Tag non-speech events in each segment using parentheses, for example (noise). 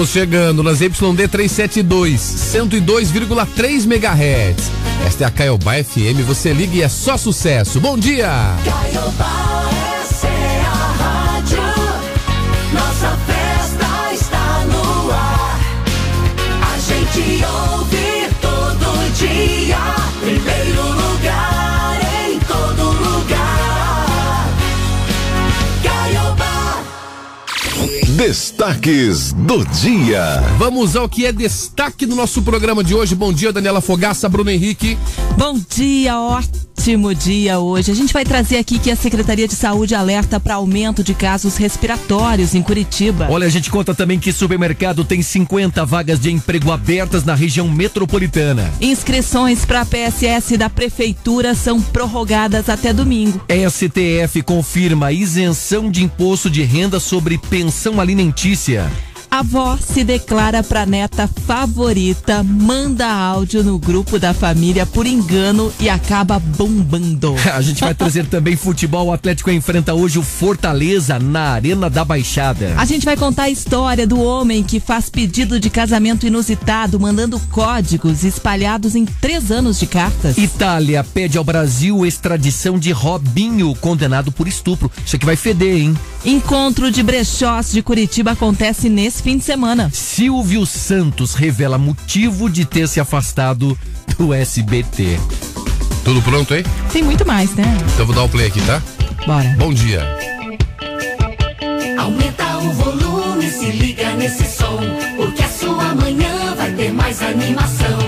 Estamos chegando nas YD 372, 102,3 MHz. Esta é a Caiobá FM, você liga e é só sucesso. Bom dia! Caiobá, Destaques do dia. Vamos ao que é destaque no nosso programa de hoje. Bom dia, Daniela Fogaça, Bruno Henrique. Bom dia, ótimo dia hoje. A gente vai trazer aqui que a Secretaria de Saúde alerta para aumento de casos respiratórios em Curitiba. Olha, a gente conta também que supermercado tem 50 vagas de emprego abertas na região metropolitana. Inscrições para a PSS da Prefeitura são prorrogadas até domingo. STF confirma isenção de imposto de renda sobre pensão alimentícia. A avó se declara para neta favorita, manda áudio no grupo da família por engano e acaba bombando. (laughs) A gente vai trazer também futebol. O Atlético enfrenta hoje o Fortaleza na Arena da Baixada. A gente vai contar a história do homem que faz pedido de casamento inusitado, mandando códigos espalhados em três anos de cartas. Itália pede ao Brasil extradição de Robinho, condenado por estupro. Isso aqui vai feder, hein? Encontro de brechós de Curitiba acontece nesse fim de semana. Silvio Santos revela motivo de ter se afastado do SBT. Tudo pronto aí? Tem muito mais, né? Então vou dar o play aqui, tá? Bora. Bom dia. Aumenta o volume, se liga nesse som, porque a sua manhã vai ter mais animação.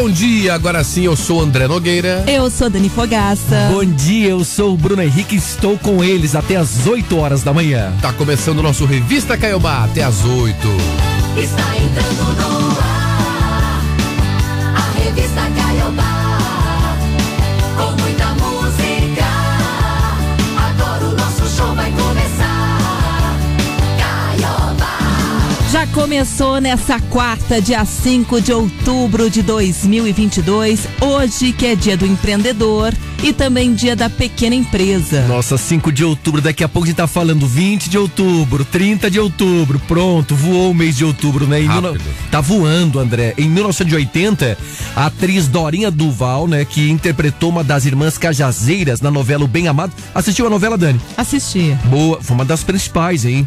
Bom dia. Agora sim, eu sou André Nogueira. Eu sou Dani Fogaça. Bom dia, eu sou o Bruno Henrique estou com eles até às 8 horas da manhã. Tá começando o nosso Revista Caiobá até às 8. Está entrando no começou nessa quarta, dia 5 de outubro de 2022, hoje que é dia do empreendedor e também dia da pequena empresa. Nossa, 5 de outubro, daqui a pouco a gente tá falando 20 de outubro, 30 de outubro, pronto, voou o mês de outubro, né? Mil- Tá voando, André. Em 1980, a atriz Dorinha Duval, né, que interpretou uma das irmãs Cajazeiras na novela O Bem Amado, assistiu a novela, Dani? Assistia. Boa, foi uma das principais, hein?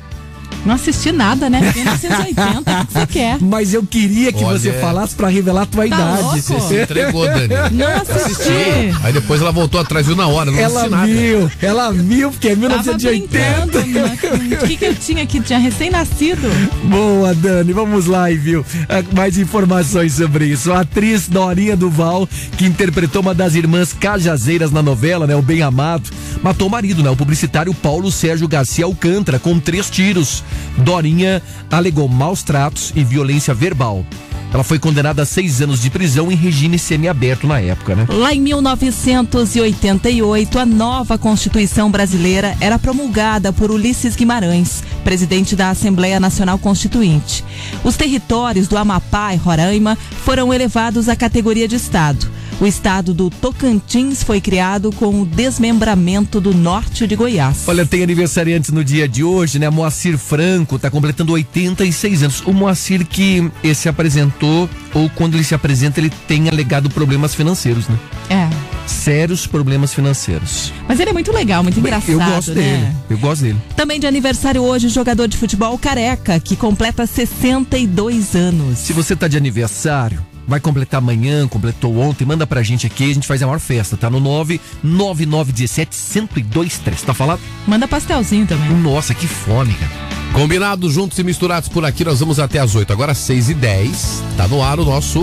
Não assisti nada, né? 1980, (laughs) o que você quer? Mas eu queria que Olha, você falasse pra revelar a tua Tá idade. louco? Você se entregou, Dani. Não assisti. Aí depois ela voltou atrás, viu na hora, não Ela assisti nada. viu, ela viu, porque é Tava 1980. brincando. né? O que, que eu tinha aqui? Tinha recém-nascido. Boa, Dani, vamos lá e viu ah, mais informações sobre isso. A atriz Dorinha Duval, que interpretou uma das irmãs cajazeiras na novela, né, o Bem Amado, matou o marido, né, o publicitário Paulo Sérgio Garcia Alcântara, com três tiros. Dorinha alegou maus tratos e violência verbal. Ela foi condenada a seis anos de prisão em regime semiaberto na época, né? Lá em 1988, a nova Constituição brasileira era promulgada por Ulisses Guimarães, presidente da Assembleia Nacional Constituinte. Os territórios do Amapá e Roraima foram elevados à categoria de Estado. O estado do Tocantins foi criado com o desmembramento do norte de Goiás. Olha, tem aniversariantes no dia de hoje, né? Moacir Franco tá completando 86 anos. O Moacir que eh, se apresentou, ou quando ele se apresenta, ele tem alegado problemas financeiros, né? É. sérios problemas financeiros. Mas ele é muito legal, muito engraçado, eu gosto né? dele. Eu gosto dele. Também de aniversário hoje, jogador de futebol Careca, que completa 62 anos. Se você tá de aniversário, vai completar amanhã, completou ontem, manda pra gente aqui, a gente faz a maior festa, tá? No 99917 1023. Tá falado? Manda pastelzinho também. Nossa, que fome, cara. Combinado, juntos e misturados por aqui, nós vamos até as 8. Agora 6 e 10 Tá no ar o nosso.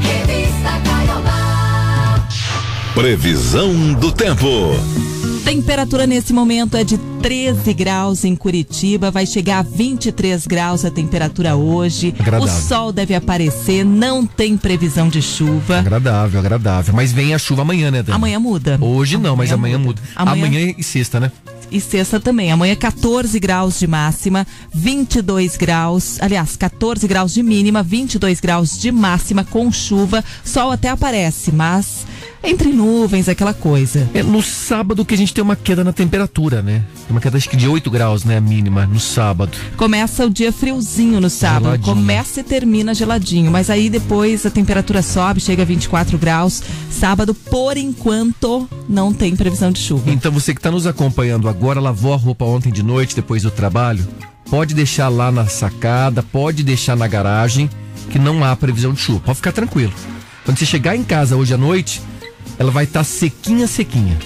Revista Caiobá. Previsão do tempo. Temperatura nesse momento é de 13 graus em Curitiba, vai chegar a 23 graus a temperatura hoje. Agradável. O sol deve aparecer, não tem previsão de chuva. Agradável, agradável. Mas vem a chuva amanhã, né, Dani? Amanhã muda. Hoje não, mas amanhã muda. Amanhã, Amanhã e sexta, né? e sexta também. Amanhã 14 graus de máxima, 22 graus, aliás, 14 graus de mínima, 22 graus de máxima com chuva. Sol até aparece, mas entre nuvens, aquela coisa. É no sábado que a gente tem uma queda na temperatura, né? Uma queda acho que de 8 graus, né? A mínima, no sábado. Começa o dia friozinho no sábado, Geladinho. começa e termina geladinho, mas aí depois a temperatura sobe, chega a 24 graus. Sábado, por enquanto, não tem previsão de chuva. Então você que está nos acompanhando agora, lavou a roupa ontem de noite, depois do trabalho, pode deixar lá na sacada, pode deixar na garagem, que não há previsão de chuva. Pode ficar tranquilo. Quando você chegar em casa hoje à noite, ela vai estar sequinha, sequinha.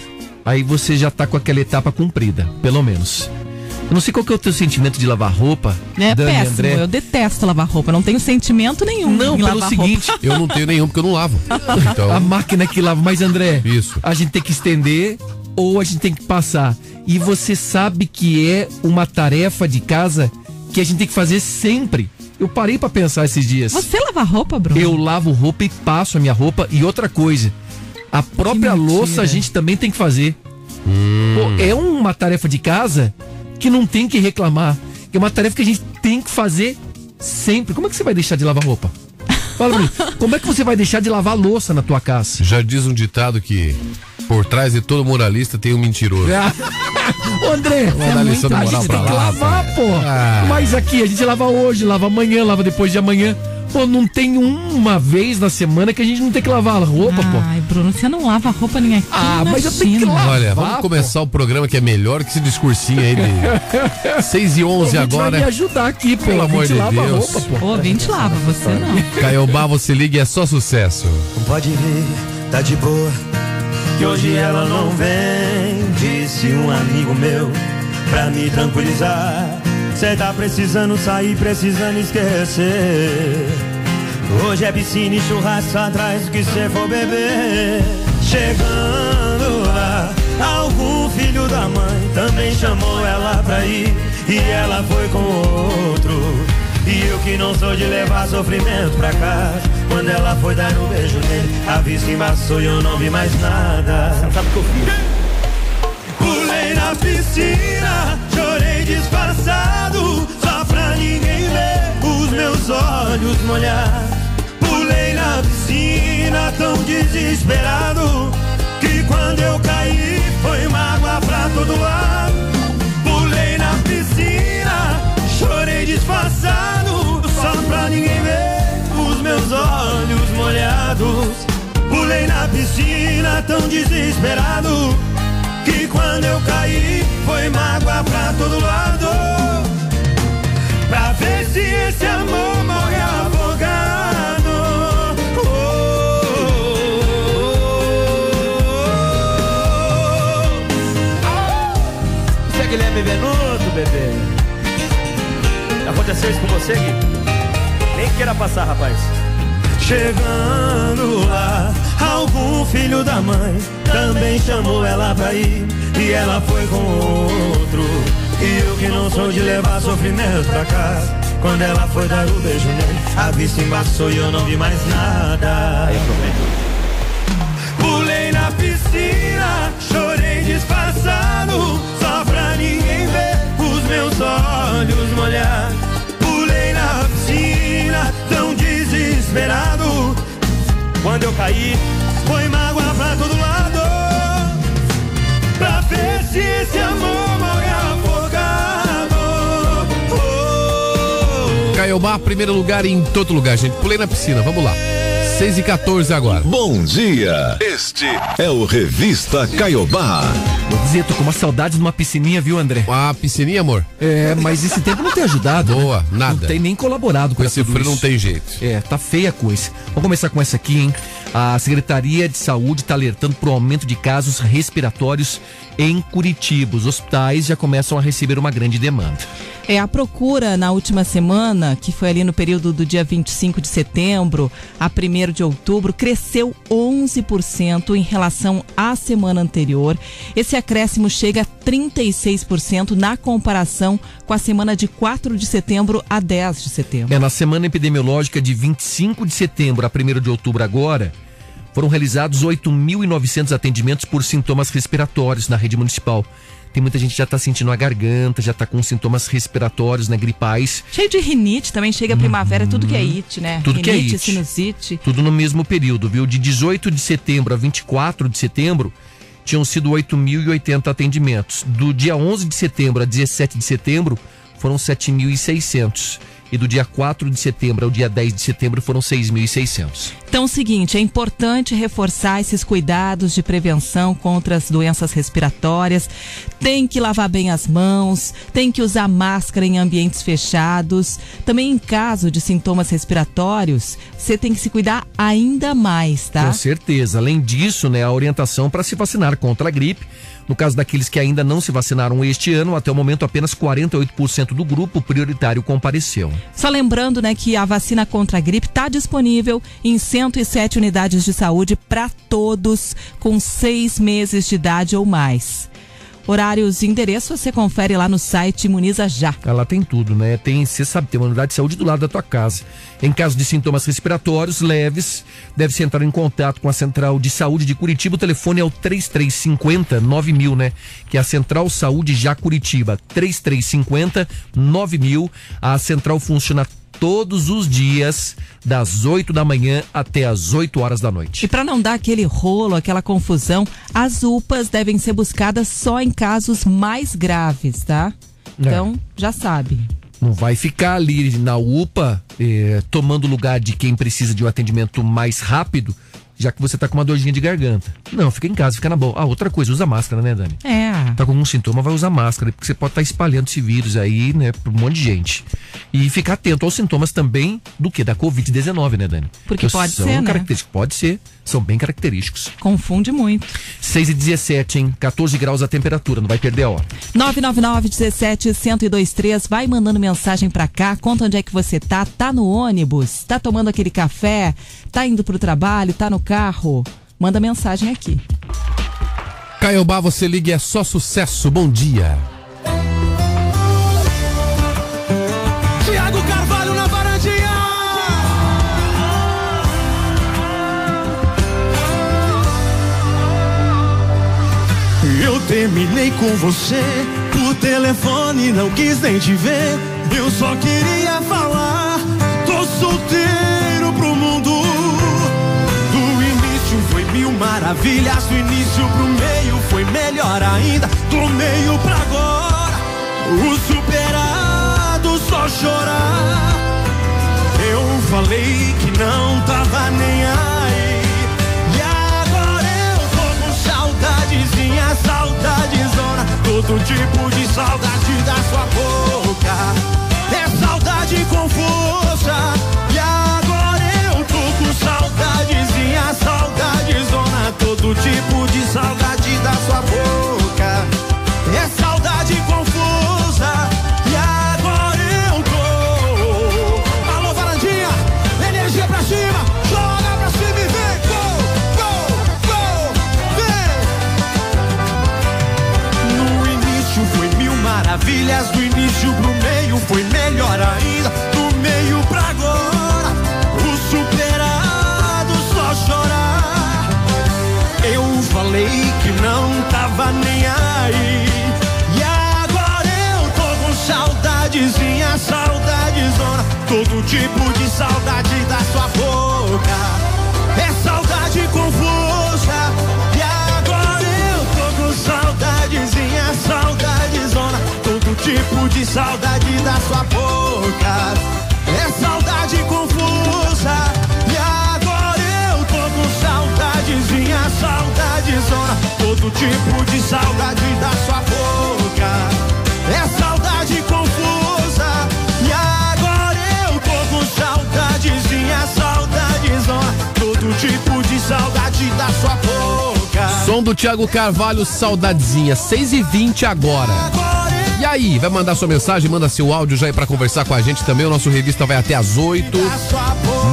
Aí você já tá com aquela etapa cumprida, pelo menos. Eu não sei qual que é o teu sentimento de lavar roupa, É Dani, péssimo, André. eu detesto lavar roupa, não tenho sentimento nenhum Não, em pelo lavar seguinte, roupa. Eu não tenho nenhum porque eu não lavo. (laughs) Então, a máquina que lava, mas André, Isso. a gente tem que estender ou a gente tem que passar. E você sabe que é uma tarefa de casa que a gente tem que fazer sempre. Eu parei pra pensar esses dias. Você lava roupa, Bruno? Eu lavo roupa e passo a minha roupa. E outra coisa, a própria louça a gente também tem que fazer. Pô, é uma tarefa de casa que não tem que reclamar. É uma tarefa que a gente tem que fazer sempre. Como é que você vai deixar de lavar roupa? Fala pra mim, (laughs) como é que você vai deixar de lavar louça na tua casa? já diz um ditado que por trás de todo moralista tem um mentiroso. Ô, André, de a gente tem que lavar, pô. Ah. Mas aqui, a gente lava hoje, lava amanhã, lava depois de amanhã. Pô, não tem uma vez na semana que a gente não tem que lavar a roupa, pô. Ai, Bruno, você não lava roupa nem aqui. Ah, na mas eu tenho que lavar. Olha, vamos pô. começar o programa que é melhor que esse discursinho aí de (laughs) 6 e 11 A gente vai me agora. ajudar aqui, pô. Pelo a gente amor de lava a Deus. roupa, pô. Ô, vinte lava, você não. Caiobá, você liga e é só sucesso. Pode vir, tá de boa. Que hoje ela não vem, disse um amigo meu, pra me tranquilizar. Cê tá precisando sair, precisando esquecer. Hoje é piscina e churrasco atrás do que cê for beber. Chegando lá, algum filho da mãe também chamou ela pra ir. E ela foi com outro. E eu que não sou de levar sofrimento pra casa. Quando ela foi dar um beijo nele, a vista embaçou e eu não vi mais nada. Sabe o que eu fiz? Pulei na piscina, chorei disfarçado, só pra ninguém ver os meus olhos molhar. Pulei na piscina tão desesperado, que quando eu caí foi mágoa pra todo lado. Pulei na piscina, chorei disfarçado, só pra ninguém ver os meus olhos molhados. Pulei na piscina tão desesperado, que quando eu caí foi mágoa pra todo lado. Pra ver se esse amor morre afogado. Você é Guilherme Venuto, bebê. Aconteceu isso com você, Gui? Nem queira passar, rapaz. Chegando lá, algum filho da mãe também chamou ela pra ir. E ela foi com outro. E eu que não sou de levar sofrimento pra casa. Quando ela foi dar o beijo nele, a vista embaçou e eu não vi mais nada. Pulei na piscina, chorei disfarçado, só pra ninguém ver os meus olhos molhar. Pulei na piscina, tão desesperado. Quando eu caí, foi mágoa pra todo se esse amor morre afogado. Oh, Caiobá, primeiro lugar em todo lugar, gente. Pulei na piscina, vamos lá. 6 e 14 agora. Bom dia. Este é o Revista Caiobá. Vou dizer, tô com uma saudade de uma piscininha, viu, André? A piscininha, amor? É, mas esse tempo não tem ajudado. né? Boa, nada. Não tem nem colaborado com, Com esse frio não tem jeito. É, tá feia a coisa. Vamos começar com essa aqui, hein? A Secretaria de Saúde está alertando para o aumento de casos respiratórios em Curitiba. Os hospitais já começam a receber uma grande demanda. É, a procura na última semana, que foi ali no período do dia 25 de setembro a 1 de outubro, cresceu 11% em relação à semana anterior. Esse acréscimo chega a 36% na comparação com a semana de 4 de setembro a 10 de setembro. É, na semana epidemiológica de 25 de setembro a 1 de outubro agora, foram realizados 8.900 atendimentos por sintomas respiratórios na rede municipal. Tem muita gente que já está sentindo a garganta, já está com sintomas respiratórios, né, gripais, Cheio de rinite, também chega a primavera, tudo que é it, né? Uhum. Tudo que é rinite, it. sinusite. tudo no mesmo período, viu? De 18 de setembro a 24 de setembro, tinham sido 8.080 atendimentos. Do dia 11 de setembro a 17 de setembro, foram 7.600. E do dia 4 de setembro ao dia 10 de setembro foram 6.600. Então, é o seguinte, é importante reforçar esses cuidados de prevenção contra as doenças respiratórias. Tem que lavar bem as mãos, tem que usar máscara em ambientes fechados. Também em caso de sintomas respiratórios, você tem que se cuidar ainda mais, tá? Com certeza. Além disso, né, a orientação para se vacinar contra a gripe. No caso daqueles que ainda não se vacinaram este ano, até o momento apenas 48% do grupo prioritário compareceu. Só lembrando, né, que a vacina contra a gripe está disponível em 107 unidades de saúde para todos com seis meses de idade ou mais. Horários e endereço você confere lá no site Imuniza Já. Lá tem tudo, né? Tem, você sabe, tem uma unidade de saúde do lado da tua casa. Em caso de sintomas respiratórios leves, deve-se entrar em contato com a Central de Saúde de Curitiba. O telefone é o 3350 9000, né? Que é a Central Saúde Já Curitiba. 3350 9000. A central funciona todos os dias, das 8 da manhã até as 8 horas da noite. E para não dar aquele rolo, aquela confusão, as UPAs devem ser buscadas só em casos mais graves, tá? Então, já sabe. Não vai ficar ali na UPA eh, tomando lugar de quem precisa de um atendimento mais rápido, já que você tá com uma dorzinha de garganta. Não, fica em casa, fica na boa. Ah, outra coisa, usa máscara, né, Dani? É. Tá com algum sintoma, vai usar máscara, porque você pode estar espalhando esse vírus aí, né, pra um monte de gente. E ficar atento aos sintomas também do que? Da Covid-19, né, Dani? Porque pode são ser, né? Pode ser, são bem característicos. Confunde muito. 6 e 17, hein? 14 graus a temperatura, não vai perder a hora. 999 17 1023 vai mandando mensagem pra cá, conta onde é que você tá, tá no ônibus, tá tomando aquele café, tá indo pro trabalho, tá no carro. Manda mensagem aqui. Caiobá, você liga, é só sucesso. Bom dia. Terminei com você por telefone, não quis nem te ver. Eu só queria falar, tô solteiro pro mundo. Do início foi mil maravilhas, do início pro meio foi melhor ainda. Do meio pra agora, o superado só chorar. Eu falei que não tava nem aí. Saudade da sua boca. Melhor ainda, do meio pra agora, o superado só chorar. Eu falei que não tava nem aí. E agora eu tô com saudadezinha, saudadezona. Todo tipo de saudade da sua boca. É saudade confusa. E agora eu tô com saudadezinha, saudadezona. Todo tipo de saudade da sua boca. lambisona, todo tipo de saudade da sua boca. É saudade confusa, e agora eu tô com saudadezinha, é saudadezona, todo tipo de saudade da sua boca. Som do Thiago Carvalho, saudadezinha, 6 e 20 agora. E aí, vai mandar sua mensagem, manda seu áudio já aí pra conversar com a gente também. O nosso revista vai até às 8.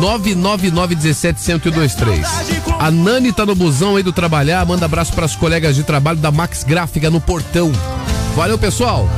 999 17 1023. A Nani tá no busão aí do trabalhar. Manda abraço pras colegas de trabalho da Max Gráfica no Portão. Valeu, pessoal.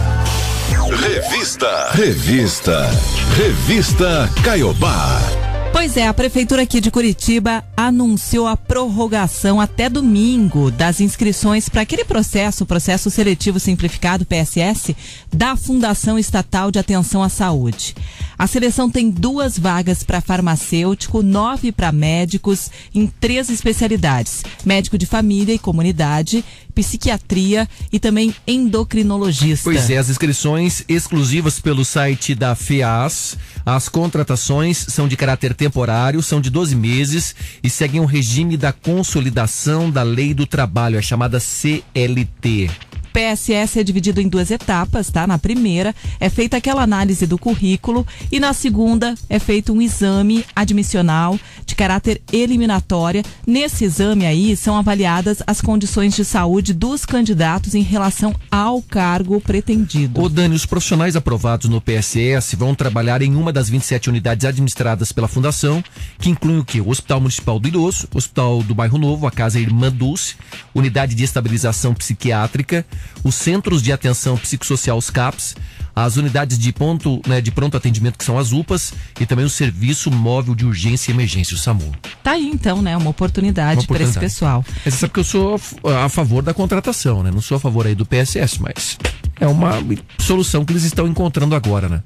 Revista. Revista. Revista Caiobá. Pois é, a Prefeitura aqui de Curitiba anunciou a prorrogação até domingo das inscrições para aquele processo, o processo seletivo simplificado PSS, da Fundação Estatal de Atenção à Saúde. A seleção tem duas vagas para farmacêutico, nove para médicos em três especialidades: médico de família e comunidade, psiquiatria e também endocrinologista. Pois é, as inscrições exclusivas pelo site da FEAS. As contratações são de caráter temporário, são de 12 meses e seguem o regime da consolidação da lei do trabalho, a chamada CLT. PSS é dividido em duas etapas, tá? Na primeira é feita aquela análise do currículo e na segunda é feito um exame admissional de caráter eliminatória. Nesse exame aí são avaliadas as condições de saúde dos candidatos em relação ao cargo pretendido. Ô Dani, os profissionais aprovados no PSS vão trabalhar em uma das 27 unidades administradas pela Fundação, que incluem o quê? O Hospital Municipal do Idoso, o Hospital do Bairro Novo, a Casa Irmã Dulce, Unidade de Estabilização Psiquiátrica, os Centros de Atenção Psicossocial, os CAPS, as unidades de ponto, né, de pronto atendimento, que são as UPAs, e também o Serviço Móvel de Urgência e Emergência, o SAMU. Tá aí então, né? Uma oportunidade, para esse pessoal. Mas Você sabe que eu sou a a favor da contratação, né? Não sou a favor aí do PSS, mas é uma solução que eles estão encontrando agora, né?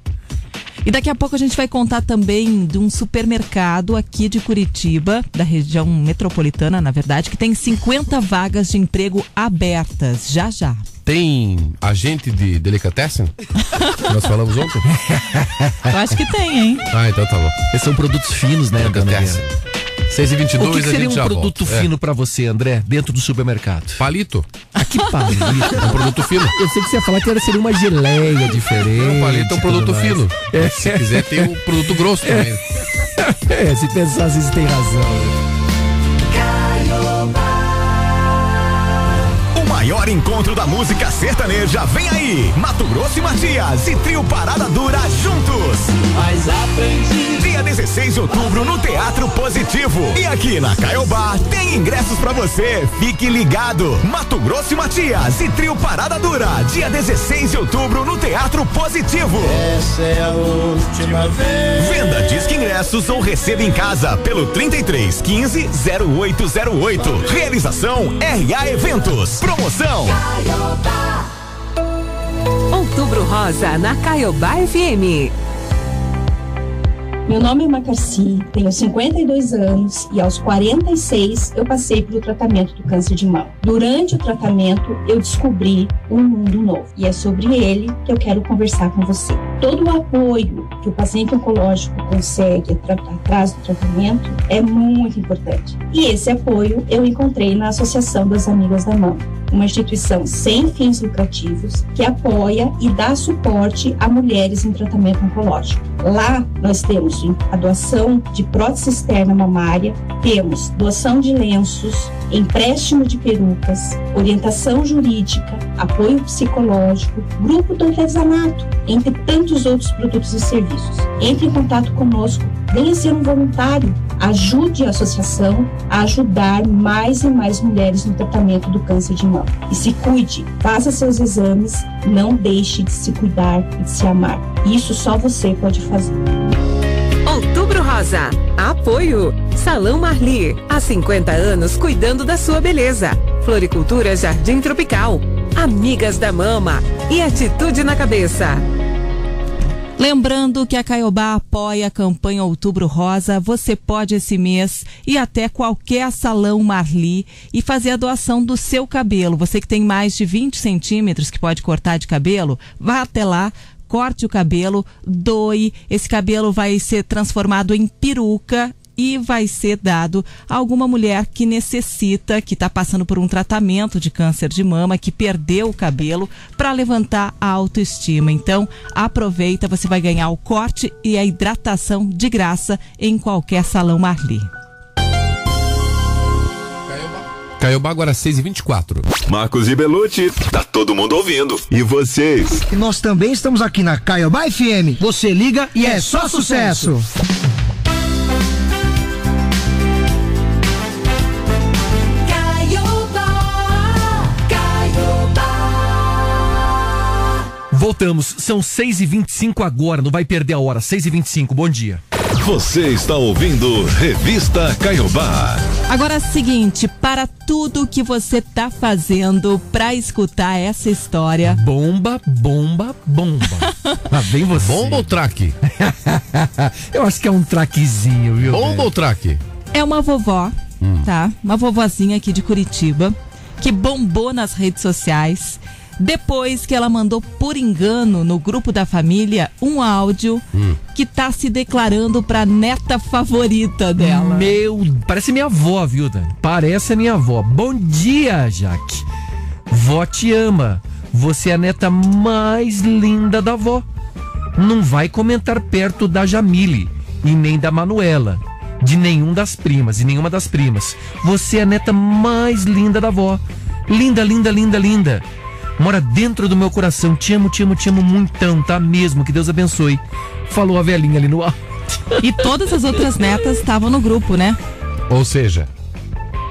E daqui a pouco a gente vai contar também de um supermercado aqui de Curitiba, da região metropolitana, na verdade, que tem 50 vagas de emprego abertas. Já já. Tem agente de delicatessen? (laughs) Nós falamos ontem? Eu acho que tem, hein? Ah, então tá bom. Esses são produtos finos, né, Delicatessen. Helena? 6 e 22 O que, que seria um produto volta. É. fino pra você, André, dentro do supermercado? Palito. Ah, que palito. (laughs) É um produto fino. Eu sei que você ia falar que era, seria uma geleia diferente. Um palito é um produto fino. Se quiser, tem o produto grosso também. (laughs) É, se pensar assim, você tem razão. Maior encontro da música sertaneja vem aí. Mato Grosso e Matias e Trio Parada Dura juntos. Mas aprendi. Dia 16 de outubro no Teatro Positivo. E aqui na Caiobá tem ingressos pra você. Fique ligado. Mato Grosso e Matias e Trio Parada Dura. Dia 16 de outubro no Teatro Positivo. Essa é a última vez. Venda Disque Ingressos ou receba em casa pelo 33 15 0808. Realização RA Eventos. Promoção. Outubro Rosa na Caiobá FM. Meu nome é Macarci, tenho 52 anos e aos 46 eu passei pelo tratamento do câncer de mama. Durante o tratamento eu descobri um mundo novo e é sobre ele que eu quero conversar com você. Todo o apoio que o paciente oncológico consegue atrás do tratamento é muito importante. E esse apoio eu encontrei na Associação das Amigas da Mama, uma instituição sem fins lucrativos que apoia e dá suporte a mulheres em tratamento oncológico. Lá nós temos a doação de prótese externa mamária, temos doação de lenços, empréstimo de perucas, orientação jurídica, apoio psicológico, grupo do artesanato, entre tantos outros produtos e serviços. Entre em contato conosco, venha ser um voluntário, ajude a associação a ajudar mais e mais mulheres no tratamento do câncer de mama. E se cuide, faça seus exames, não deixe de se cuidar e de se amar. Isso só você pode fazer. Rosa. Apoio. Salão Marli. Há 50 anos cuidando da sua beleza. Floricultura Jardim Tropical. Amigas da Mama. E Atitude na Cabeça. Lembrando que a Caiobá apoia a campanha Outubro Rosa. Você pode esse mês ir até qualquer salão Marli e fazer a doação do seu cabelo. Você que tem mais de 20 centímetros que pode cortar de cabelo, vá até lá. Corte o cabelo, doe. Esse cabelo vai ser transformado em peruca e vai ser dado a alguma mulher que necessita, que está passando por um tratamento de câncer de mama, que perdeu o cabelo, para levantar a autoestima. Então, aproveita, você vai ganhar o corte e a hidratação de graça em qualquer salão Marli. Caiobá agora 6 e 24 Marcos e Belucci, tá todo mundo ouvindo. E vocês? E nós também estamos aqui na Caiobá FM. Você liga e é só sucesso. Caiobá, Caiobá. Voltamos, são 6 e 25 agora, não vai perder a hora, 6 e 25 bom dia. Você está ouvindo Revista Caiobá. Agora é o seguinte, para tudo que você tá fazendo para escutar essa história, Bomba, bomba, bomba. (laughs) Lá vem você. Bomba ou traque? (laughs) Eu acho que é um traquezinho, viu? Bomba velho? ou traque? é uma vovó, Hum. tá? Uma vovozinha aqui de Curitiba, que bombou nas redes sociais depois que ela mandou por engano no grupo da família um áudio Hum. que tá se declarando pra neta favorita dela. Meu, parece minha avó, viu, Dani? Parece a minha avó. Bom dia, Jaque. Vó te ama. Você é a neta mais linda da vó. Não vai comentar perto da Jamile e nem da Manuela. De nenhum das primas e nenhuma das primas. Você é a neta mais linda da vó. Linda, linda, linda, linda. Mora dentro do meu coração. Te amo, te amo, te amo muitão, tá mesmo? Que Deus abençoe. Falou a velhinha ali no ar. E todas as outras netas estavam no grupo, né? Ou seja,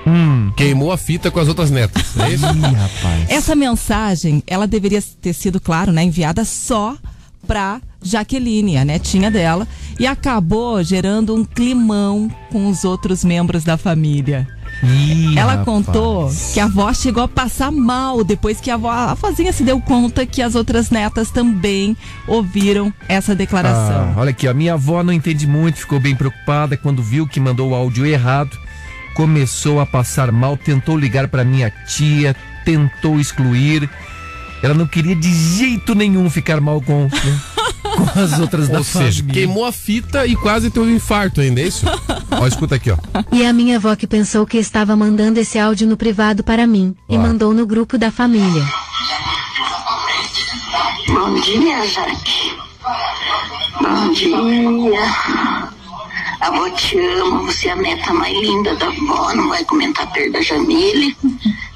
Hum. queimou a fita com as outras netas. É isso? Ih, rapaz. Essa mensagem, ela deveria ter sido, claro, né, enviada só pra Jaqueline, a netinha dela, e acabou gerando um climão com os outros membros da família. Ih, Ela rapaz. contou que a avó chegou a passar mal depois que a avó, a vozinha se deu conta que as outras netas também ouviram essa declaração. Ah, olha aqui, a minha avó não entende muito, ficou bem preocupada quando viu que mandou o áudio errado. Começou a passar mal, tentou ligar para minha tia, tentou excluir. Ela não queria de jeito nenhum ficar mal com, né, (laughs) com as outras da Ou seja, família. queimou a fita e quase teve um infarto ainda, é isso? ó, escuta aqui, ó. E a minha avó que pensou que estava mandando esse áudio no privado para mim e Ó. mandou no grupo da família. Bom dia, Jaque. Bom dia. A avó te ama, você é a neta mais linda da avó, não vai comentar perto da Jamile,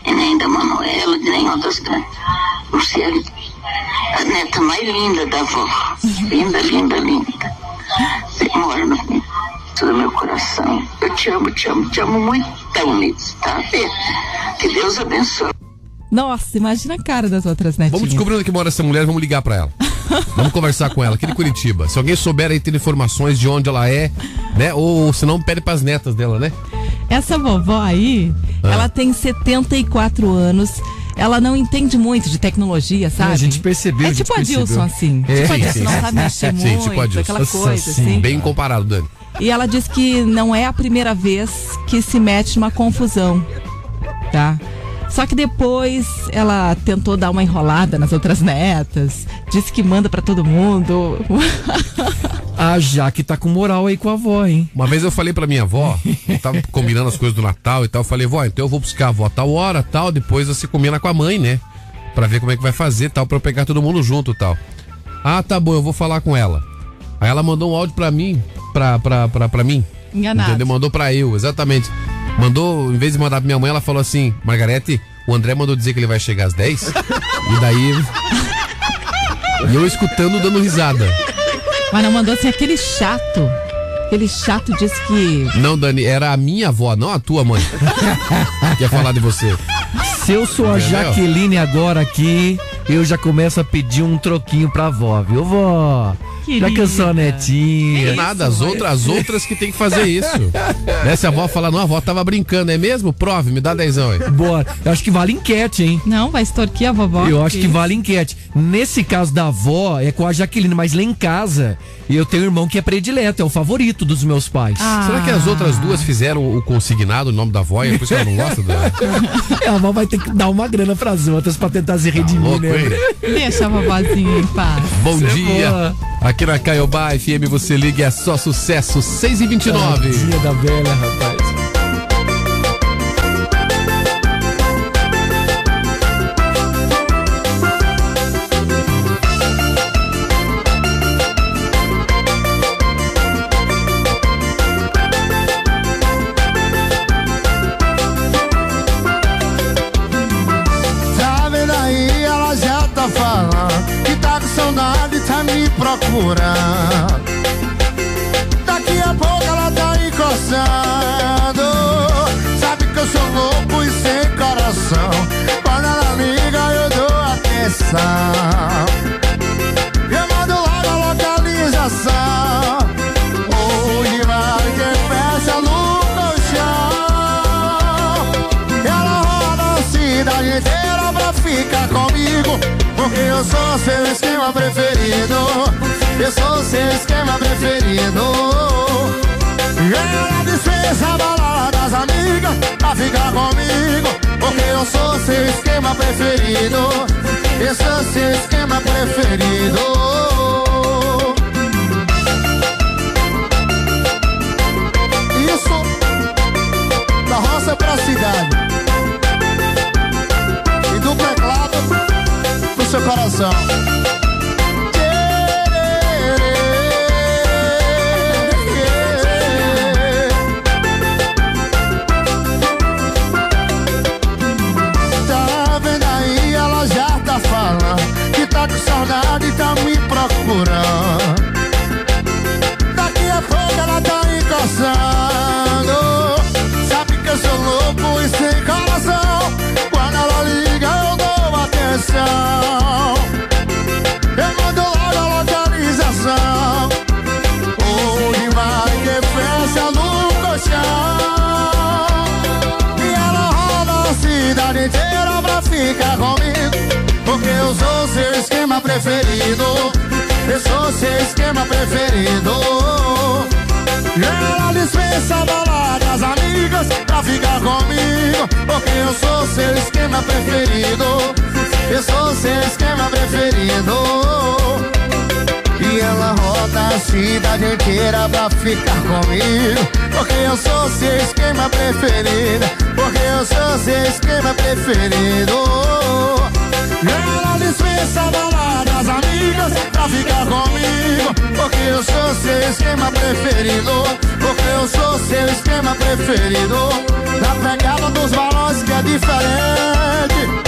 e nem da Manuela, nenhuma das grandes. Você é a neta mais linda da avó. Linda, linda, linda. Você mora no do meu coração. Eu te amo, te amo, te amo muito, nisso, tá? Fê? Que Deus abençoe. Nossa, imagina a cara das outras netinhas. Vamos descobrir onde que mora essa mulher, vamos ligar pra ela. (laughs) Vamos conversar com ela, aqui de Curitiba. Se alguém souber aí ter informações de onde ela é, né? Ou se não, pede pras netas dela, né? Essa vovó aí, Ah. ela tem 74 anos. Ela não entende muito de tecnologia, sabe? a gente percebeu, É tipo a Dilson, assim. É. tipo a Dilson, não sabe mexer Sim, muito, tipo a aquela coisa, sim. assim. Bem comparado, Dani. E ela diz que não é a primeira vez que se mete numa confusão, tá? Só que depois ela tentou dar uma enrolada nas outras netas, disse que manda pra todo mundo. (laughs) A Jaque tá com moral aí com a avó, hein? Uma vez eu falei pra minha avó, eu tava (laughs) combinando as coisas do Natal e tal. Eu falei, vó, então eu vou buscar a avó tal hora, tal. Depois você combina com a mãe, né? Pra ver como é que vai fazer, tal, pra eu pegar todo mundo junto tal. Ah, tá bom, eu vou falar com ela. Aí ela mandou um áudio pra mim, pra, pra, pra, pra mim. Enganado. Entendeu? Mandou pra eu, exatamente. Mandou, em vez de mandar pra minha mãe, ela falou assim: Margarete, o André mandou dizer que ele vai chegar às 10. e daí. E eu escutando, dando risada. Mas não mandou assim aquele chato. Aquele chato disse que. Não, Dani, era a minha avó, não a tua mãe. que ia falar de você. Se eu sou a Entendeu? Jaqueline agora aqui, eu já começo a pedir um troquinho pra avó, viu, vó? Já que eu sou a netinha. Nada, as outras, as outras que tem que fazer isso. (laughs) né? Se a avó falar, não, a avó tava brincando, é mesmo? Prove, me dá dezão aí. Bora. Eu acho que vale enquete, hein? Não, vai extorquir a vovó. Eu acho que vale enquete. Nesse caso da avó, é com a Jaqueline, mas lá em casa, eu tenho um irmão que é predileto, é o favorito dos meus pais. Ah. Será que as outras duas fizeram o consignado, o nome da avó, e é por isso que ela não gosta dela? (laughs) A avó vai ter que dar uma grana pras outras pra tentar se redimir, louco, né? hein? Deixa a vovozinha em paz. Bom Você é dia. boa. Aqui na Caiobá FM você liga é só sucesso 6 e 29 Tadinha da velha, rapaz. Me procurando Daqui a pouco ela tá encostando Sabe que eu sou louco e sem coração. Quando ela liga eu dou atenção. Eu mando logo a localização. Onde vai que fecha no colchão? Ela roda a cidade inteira pra ficar comigo eu sou seu esquema preferido. Eu sou seu esquema preferido. Ela dispensa a balada das amigas Pra ficar comigo Porque eu sou seu esquema preferido. Eu sou seu esquema preferido. Isso da roça pra cidade. E do teclado seu coração. Tá vendo aí, ela já tá falando que tá com saudade e tá me procurando. Eu mando logo a localização. Onde vai que fecha no colchão. E ela roda a cidade inteira pra ficar comigo. Porque eu sou seu esquema preferido. Eu sou seu esquema preferido. Ela dispensa a balada das amigas pra ficar comigo. Porque eu sou seu esquema preferido. Eu sou seu esquema preferido. E ela roda a cidade inteira pra ficar comigo. Porque eu sou seu esquema preferido. Porque eu sou seu esquema preferido. Ela dispensa a balada das amigas pra ficar comigo. Porque eu sou seu esquema preferido. Porque eu sou seu esquema preferido. Na pegada dos balões que é diferente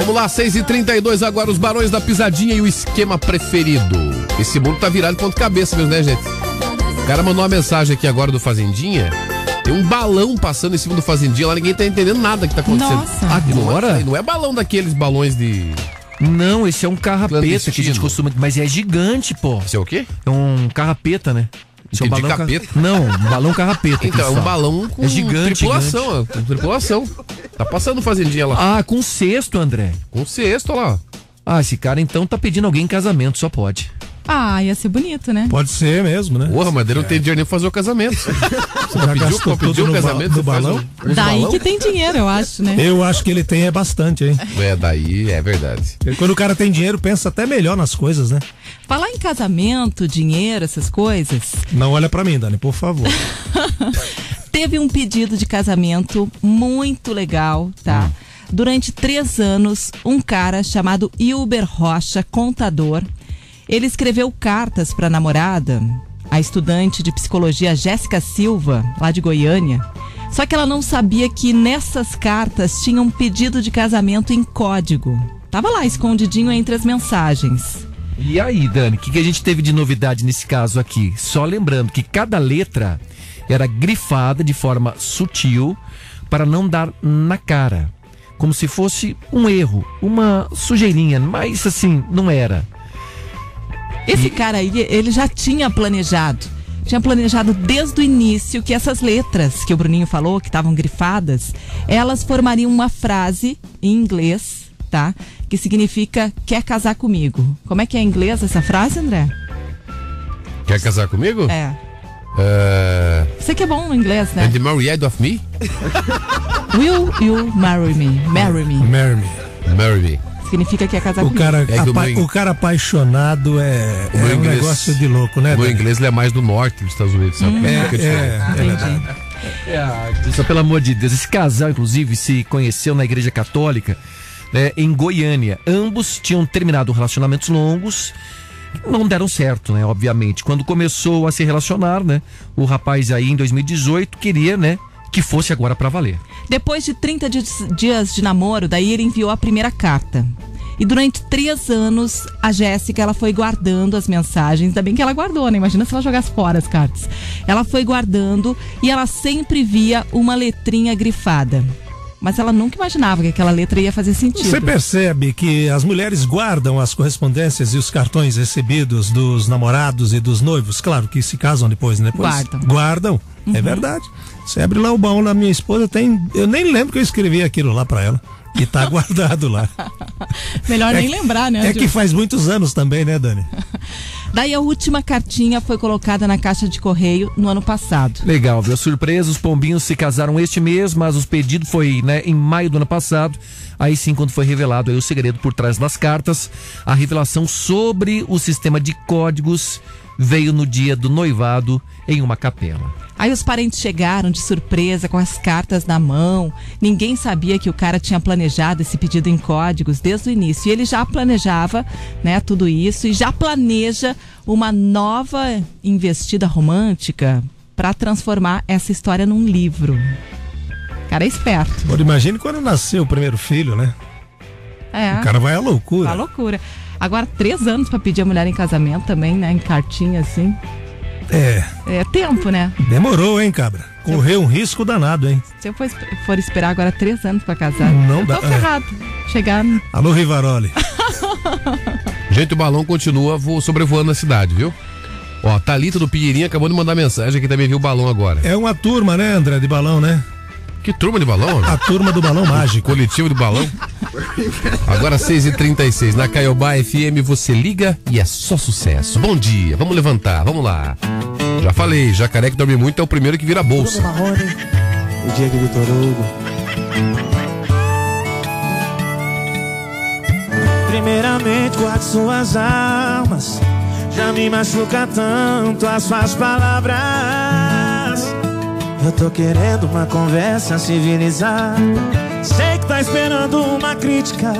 Vamos lá, 6 e 32 agora os Barões da Pisadinha e o esquema preferido. Esse mundo tá virado de ponta cabeça mesmo, né, gente? O cara mandou uma mensagem aqui agora do Fazendinha. Tem um balão passando em cima do Fazendinha lá, ninguém tá entendendo nada que tá acontecendo. Nossa. E não é- Agora? Não é balão daqueles balões de. Não, esse é um carrapeta que a gente costuma. Mas é gigante, pô. Esse é o quê? É um carrapeta, né? Esse é um balão ca- capeta. Não, um balão carrapeta. Então, é um balão com é gigante, tripulação, gigante. com tripulação. Tá passando Fazendinha lá. Ah, com cesto, André. Com cesto, lá. Ah, esse cara então tá pedindo alguém em casamento, só pode. Ah, ia ser bonito, né? Pode ser mesmo, né? Porra, mas ele não tem dinheiro nem pra fazer o casamento. Você Já pediu, gastou pediu tudo o no ba- casamento? faz balão? um- uns Daí balão? que tem dinheiro, eu acho, né? Eu acho que ele tem é bastante, hein? É, daí é verdade. Quando o cara tem dinheiro, pensa até melhor nas coisas, né? Falar em casamento, dinheiro, essas coisas, Não olha pra mim, Dani, por favor. (laughs) teve um pedido de casamento muito legal, tá? Durante três anos, um cara chamado Hilber Rocha, contador, ele escreveu cartas para a namorada, a estudante de psicologia Jéssica Silva, lá de Goiânia. Só que ela não sabia que nessas cartas tinha um pedido de casamento em código. Tava lá escondidinho entre as mensagens. E aí, Dani, o que, que a gente teve de novidade nesse caso aqui? Só lembrando que cada letra era grifada de forma sutil para não dar na cara. Como se fosse um erro, uma sujeirinha, mas assim, não era. Esse cara aí, ele já tinha planejado. Tinha planejado desde o início que essas letras que o Bruninho falou, que estavam grifadas, elas formariam uma frase em inglês, tá? Que significa quer casar comigo. Como é que é em inglês essa frase, André? Quer casar comigo? É. É... Você que é bom no inglês, né? And the married of me? Will you marry me? Marry me. Marry me. Marry me. Significa que é casar O cara, É que o meu o cara apaixonado é, é um inglês- negócio de louco, né? O meu inglês ele é mais do norte dos Estados Unidos, sabe? É, Fica diferente. é, é verdade. Só pelo amor de Deus, esse casal, inclusive, se conheceu na igreja católica né, em Goiânia. Ambos tinham terminado relacionamentos longos. Não deram certo, né? Obviamente. Quando começou a se relacionar, né? O rapaz aí em 2018 queria, né? Que fosse agora pra valer. Depois de 30 dias- de namoro, daí ele enviou a primeira carta. E durante três anos, a Jéssica ela foi guardando as mensagens. Ainda bem que ela guardou, né? Imagina se ela jogasse fora as cartas. Ela foi guardando e ela sempre via uma letrinha grifada. Mas ela nunca imaginava que aquela letra ia fazer sentido. Você percebe que as mulheres guardam as correspondências e os cartões recebidos dos namorados e dos noivos? Claro que se casam depois, né? Depois Guardam. Guardam, Uhum. é verdade. Você abre lá o baú da minha esposa, tem. Eu nem lembro que eu escrevi aquilo lá pra ela. E tá (laughs) guardado lá. Melhor nem É- lembrar, né? É que faz muitos anos também, né, Dani? (laughs) Daí a última cartinha foi colocada na caixa de correio no ano passado. Legal, viu? Surpresa, os pombinhos se casaram este mês, mas os pedidos foi né, em maio do ano passado. Aí sim, quando foi revelado aí o segredo por trás das cartas, a revelação sobre o sistema de códigos veio no dia do noivado em uma capela. Aí os parentes chegaram de surpresa com as cartas na mão. Ninguém sabia que o cara tinha planejado esse pedido em códigos desde o início. E ele já planejava, né, tudo isso e já planeja uma nova investida romântica para transformar essa história num livro. Cara é esperto. Pô, imagine quando nasceu o primeiro filho, né? É. O cara vai à loucura. Uma loucura. Agora, três anos para pedir a mulher em casamento também, né? Em cartinha assim. É, É tempo, né? demorou, hein, cabra? Correu um risco danado, hein? Se eu for, for esperar agora três anos para casar, Não eu tô dá, é. ferrado. Chegar. Alô, Rivaroli. (laughs) Gente, o balão continua vo- sobrevoando a cidade, viu? Ó, Thalita do Pinheirinho acabou de mandar mensagem aqui também viu o balão agora. É uma turma, né, André, de balão, né? Que turma de balão? A turma do balão mágico. Coletivo de balão. Agora 6h36, na Caiobá FM você liga e é só sucesso. Bom dia, vamos levantar, vamos lá. Já falei, jacaré que dorme muito é o primeiro que vira bolsa. O Diego Vitor Hugo. Primeiramente, guarde suas almas. Já me machuca tanto as suas palavras. Eu tô querendo uma conversa civilizada. Sei que tá esperando uma crítica.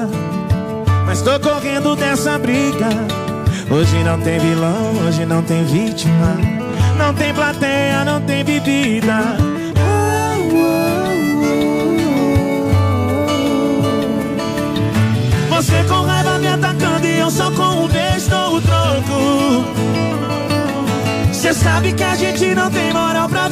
Mas tô correndo dessa briga. Hoje não tem vilão, hoje não tem vítima. Não tem plateia, não tem bebida. Você com raiva me atacando e eu só com um beijo dou o troco. Você sabe que a gente não tem moral pra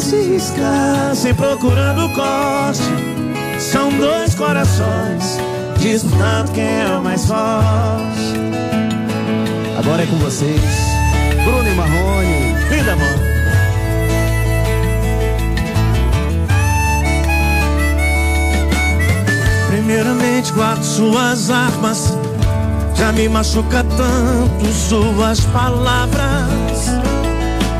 se riscassem procurando corte. São dois corações disputando quem é o mais forte. Agora é com vocês, Bruno e Marrone. Vida, amor. Primeiramente guardo suas armas Já me machuca tanto suas palavras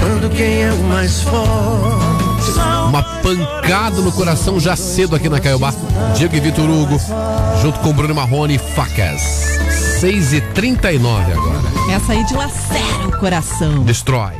disputando quem é o mais forte. Uma pancada no coração já cedo aqui na Caiobá. Diego e Vitor Hugo, junto com Bruno Marrone e Facas. 6 e 39 agora. Essa aí dilacera o coração. Destrói.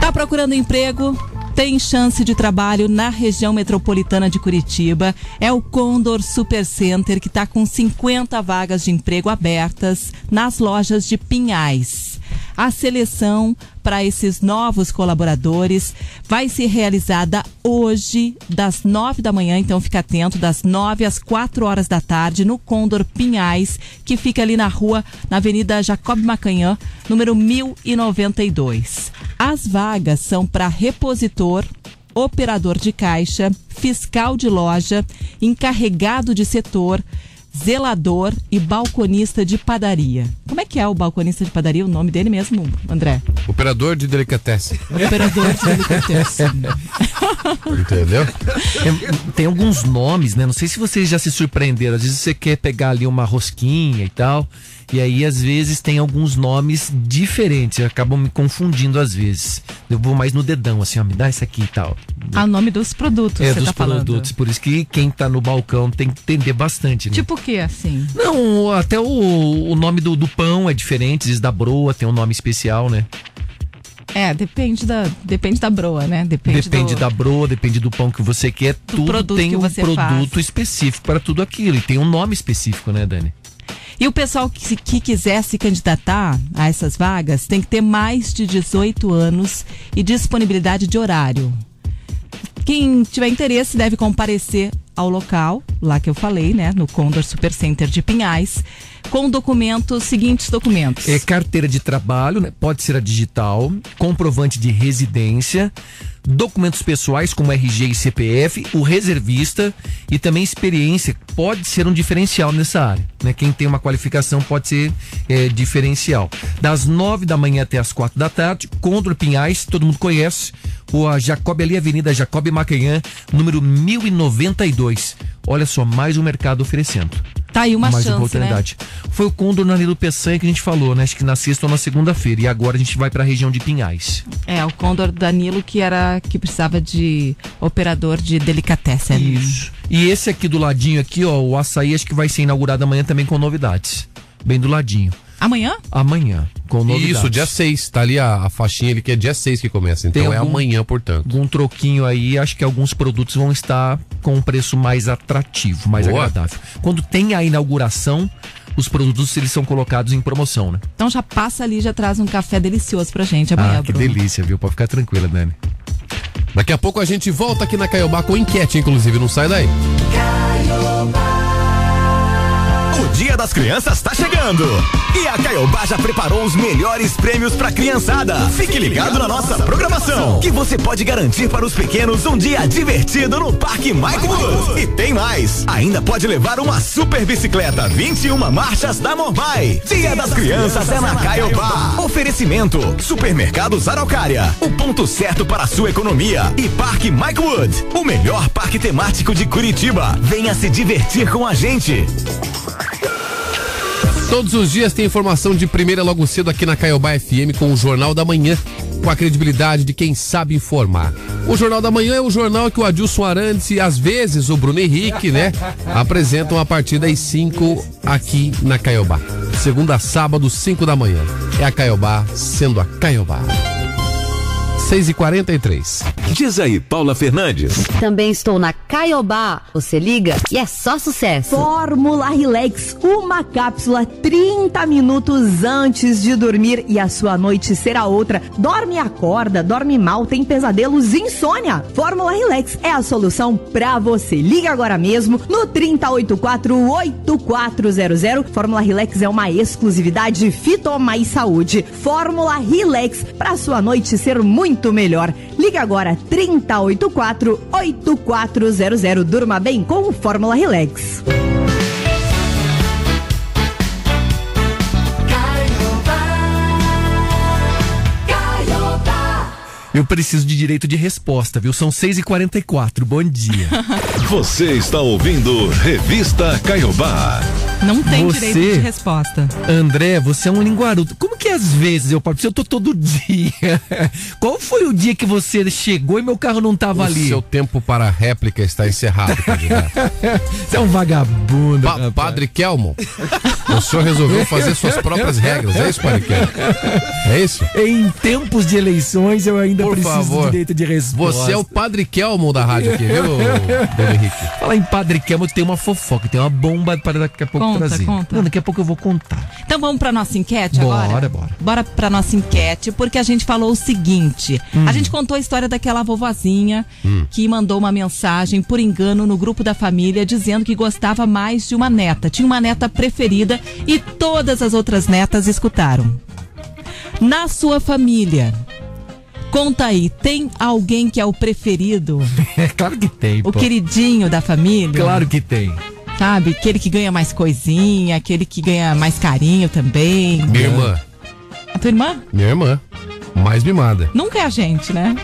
Tá procurando emprego? Tem chance de trabalho na região metropolitana de Curitiba. É o Condor Super Center que está com 50 vagas de emprego abertas nas lojas de Pinhais. A seleção para esses novos colaboradores vai ser realizada hoje, das 9 da manhã, então fica atento, das 9 às 4 horas da tarde, no Condor Pinhais, que fica ali na rua, na Avenida Jacob Macanhã, número 1092. As vagas são para repositor, operador de caixa, fiscal de loja, encarregado de setor, zelador e balconista de padaria. Como é que é o balconista de padaria? O nome dele mesmo, André? Operador de delicatessen. Operador de delicatessen. (laughs) Entendeu? Tem, tem alguns nomes, né? Não sei se vocês já se surpreenderam. Às vezes você quer pegar ali uma rosquinha e tal. E aí, às vezes, tem alguns nomes diferentes. Acabam me confundindo às vezes. Eu vou mais no dedão, assim, ó, me dá isso aqui e tal. Ah, o nome dos produtos, é, dos tá falando. produtos. Por isso que quem tá no balcão tem que entender bastante, né? Tipo o que, assim? Não, até o, o nome do, do pão é diferente. Vezes da broa tem um nome especial, né? É, depende da, depende da broa, né? Depende, Depende do- da broa, depende do pão que você quer. tudo tem um produto faz. específico para tudo aquilo. E tem um nome específico, né, Dani? E o pessoal que, que quiser se candidatar a essas vagas tem que ter mais de 18 anos e disponibilidade de horário. Quem tiver interesse deve comparecer ao local, lá que eu falei, né, no Condor Super Center de Pinhais, com documentos, seguintes documentos. É carteira de trabalho, né? Pode ser a digital, comprovante de residência, documentos pessoais como RG e CPF, o reservista e também experiência pode ser um diferencial nessa área. Né? Quem tem uma qualificação pode ser é, diferencial. Das nove da manhã até as quatro da tarde, Condor Pinhais, todo mundo conhece, o a Jacob ali, Avenida Jacob Macanhã, número 1092. Olha só, mais um mercado oferecendo. Tá aí uma mais chance, oportunidade. Foi o Condor na do Peçanha que a gente falou, né? Acho que na sexta ou na segunda-feira. E agora a gente vai pra região de Pinhais. É, o Condor Danilo que era que precisava de operador de delicatessen. Isso. E esse aqui do ladinho aqui, ó, o açaí acho que vai ser inaugurado amanhã também com novidades. Bem do ladinho. Amanhã? Amanhã, com novidades. Isso, dia 6. Tá ali a, a faixinha ali que é dia 6 que começa. Então é algum- amanhã, portanto. Algum troquinho aí, acho que alguns produtos vão estar com um preço mais atrativo, mais Boa. agradável. Quando tem a inauguração, os produtos eles são colocados em promoção, né? Então já passa ali, já traz um café delicioso pra gente amanhã, ah, que Bruno. delícia, viu? Pode ficar tranquila, Dani. Daqui a pouco a gente volta aqui na Caiobá com enquete, inclusive. Não sai daí. O Dia das Crianças está chegando. E a Caiobá já preparou os melhores prêmios pra criançada. Fique ligado na nossa programação, que você pode garantir para os pequenos um dia divertido no Parque Wood. E tem mais, ainda pode levar uma super bicicleta 21 marchas da Morbai. Dia das Crianças é na Caiobá. Oferecimento, Supermercados Araucária, o ponto certo para a sua economia. E Parque Mike Wood, o melhor parque temático de Curitiba. Venha se divertir com a gente. Todos os dias tem informação de primeira logo cedo aqui na Caiobá FM com o Jornal da Manhã, com a credibilidade de quem sabe informar. O Jornal da Manhã é o jornal que o Adilson Arantes e às vezes o Bruno Henrique, né, apresentam a partir das 5 aqui na Caiobá. Segunda sábado, 5 da manhã. É a Caiobá sendo a Caiobá. 6 e 43 Diz aí, Paula Fernandes. Também estou na Caiobá. Você liga e é só sucesso. Fórmula Relax, uma cápsula 30 minutos antes de dormir e a sua noite será outra. Dorme e acorda, dorme mal, tem pesadelos, insônia. Fórmula Relax é a solução pra você. Liga agora mesmo no 3084-8400. Fórmula Relax é uma exclusividade Fito Mais Saúde. Fórmula Relax pra sua noite ser muito melhor. Liga agora 3084-8400. Durma bem com o Fórmula Relax. Eu preciso de direito de resposta, viu? São 6h44. Bom dia. (laughs) Você está ouvindo Revista Caiobá. Não tem Você- direito de resposta. André, você é um linguarudo. Como que às vezes eu participo? Eu tô todo (laughs) dia. Qual foi o dia que você chegou e meu carro não tava O ali? seu tempo para a réplica está encerrado. (laughs) Você é um vagabundo. Pa- padre Kelmo, o senhor resolveu fazer suas próprias regras, é isso, Padre Kelmo? É isso? Em tempos de eleições eu ainda Por preciso favor. de direito de resposta. Você é o Padre Kelmo da rádio aqui, viu, Dona Henrique? Falar em Padre Kelmo, tem uma fofoca, tem uma bomba para daqui a pouco Conta, conta. Não, daqui a pouco eu vou contar. Então vamos para nossa enquete Bora, agora? bora. Bora para nossa enquete, porque a gente falou o seguinte: Hum. a gente contou a história daquela vovozinha que mandou uma mensagem por engano no grupo da família dizendo que gostava mais de uma neta, tinha uma neta preferida e todas as outras netas escutaram. Na sua família, conta aí, tem alguém que é o preferido? É (laughs) claro que tem, O pô. queridinho da família? Claro que tem. Sabe? Aquele que ganha mais coisinha, aquele que ganha mais carinho também. Minha irmã, A tua irmã? minha irmã, mais mimada. Nunca é a gente, né?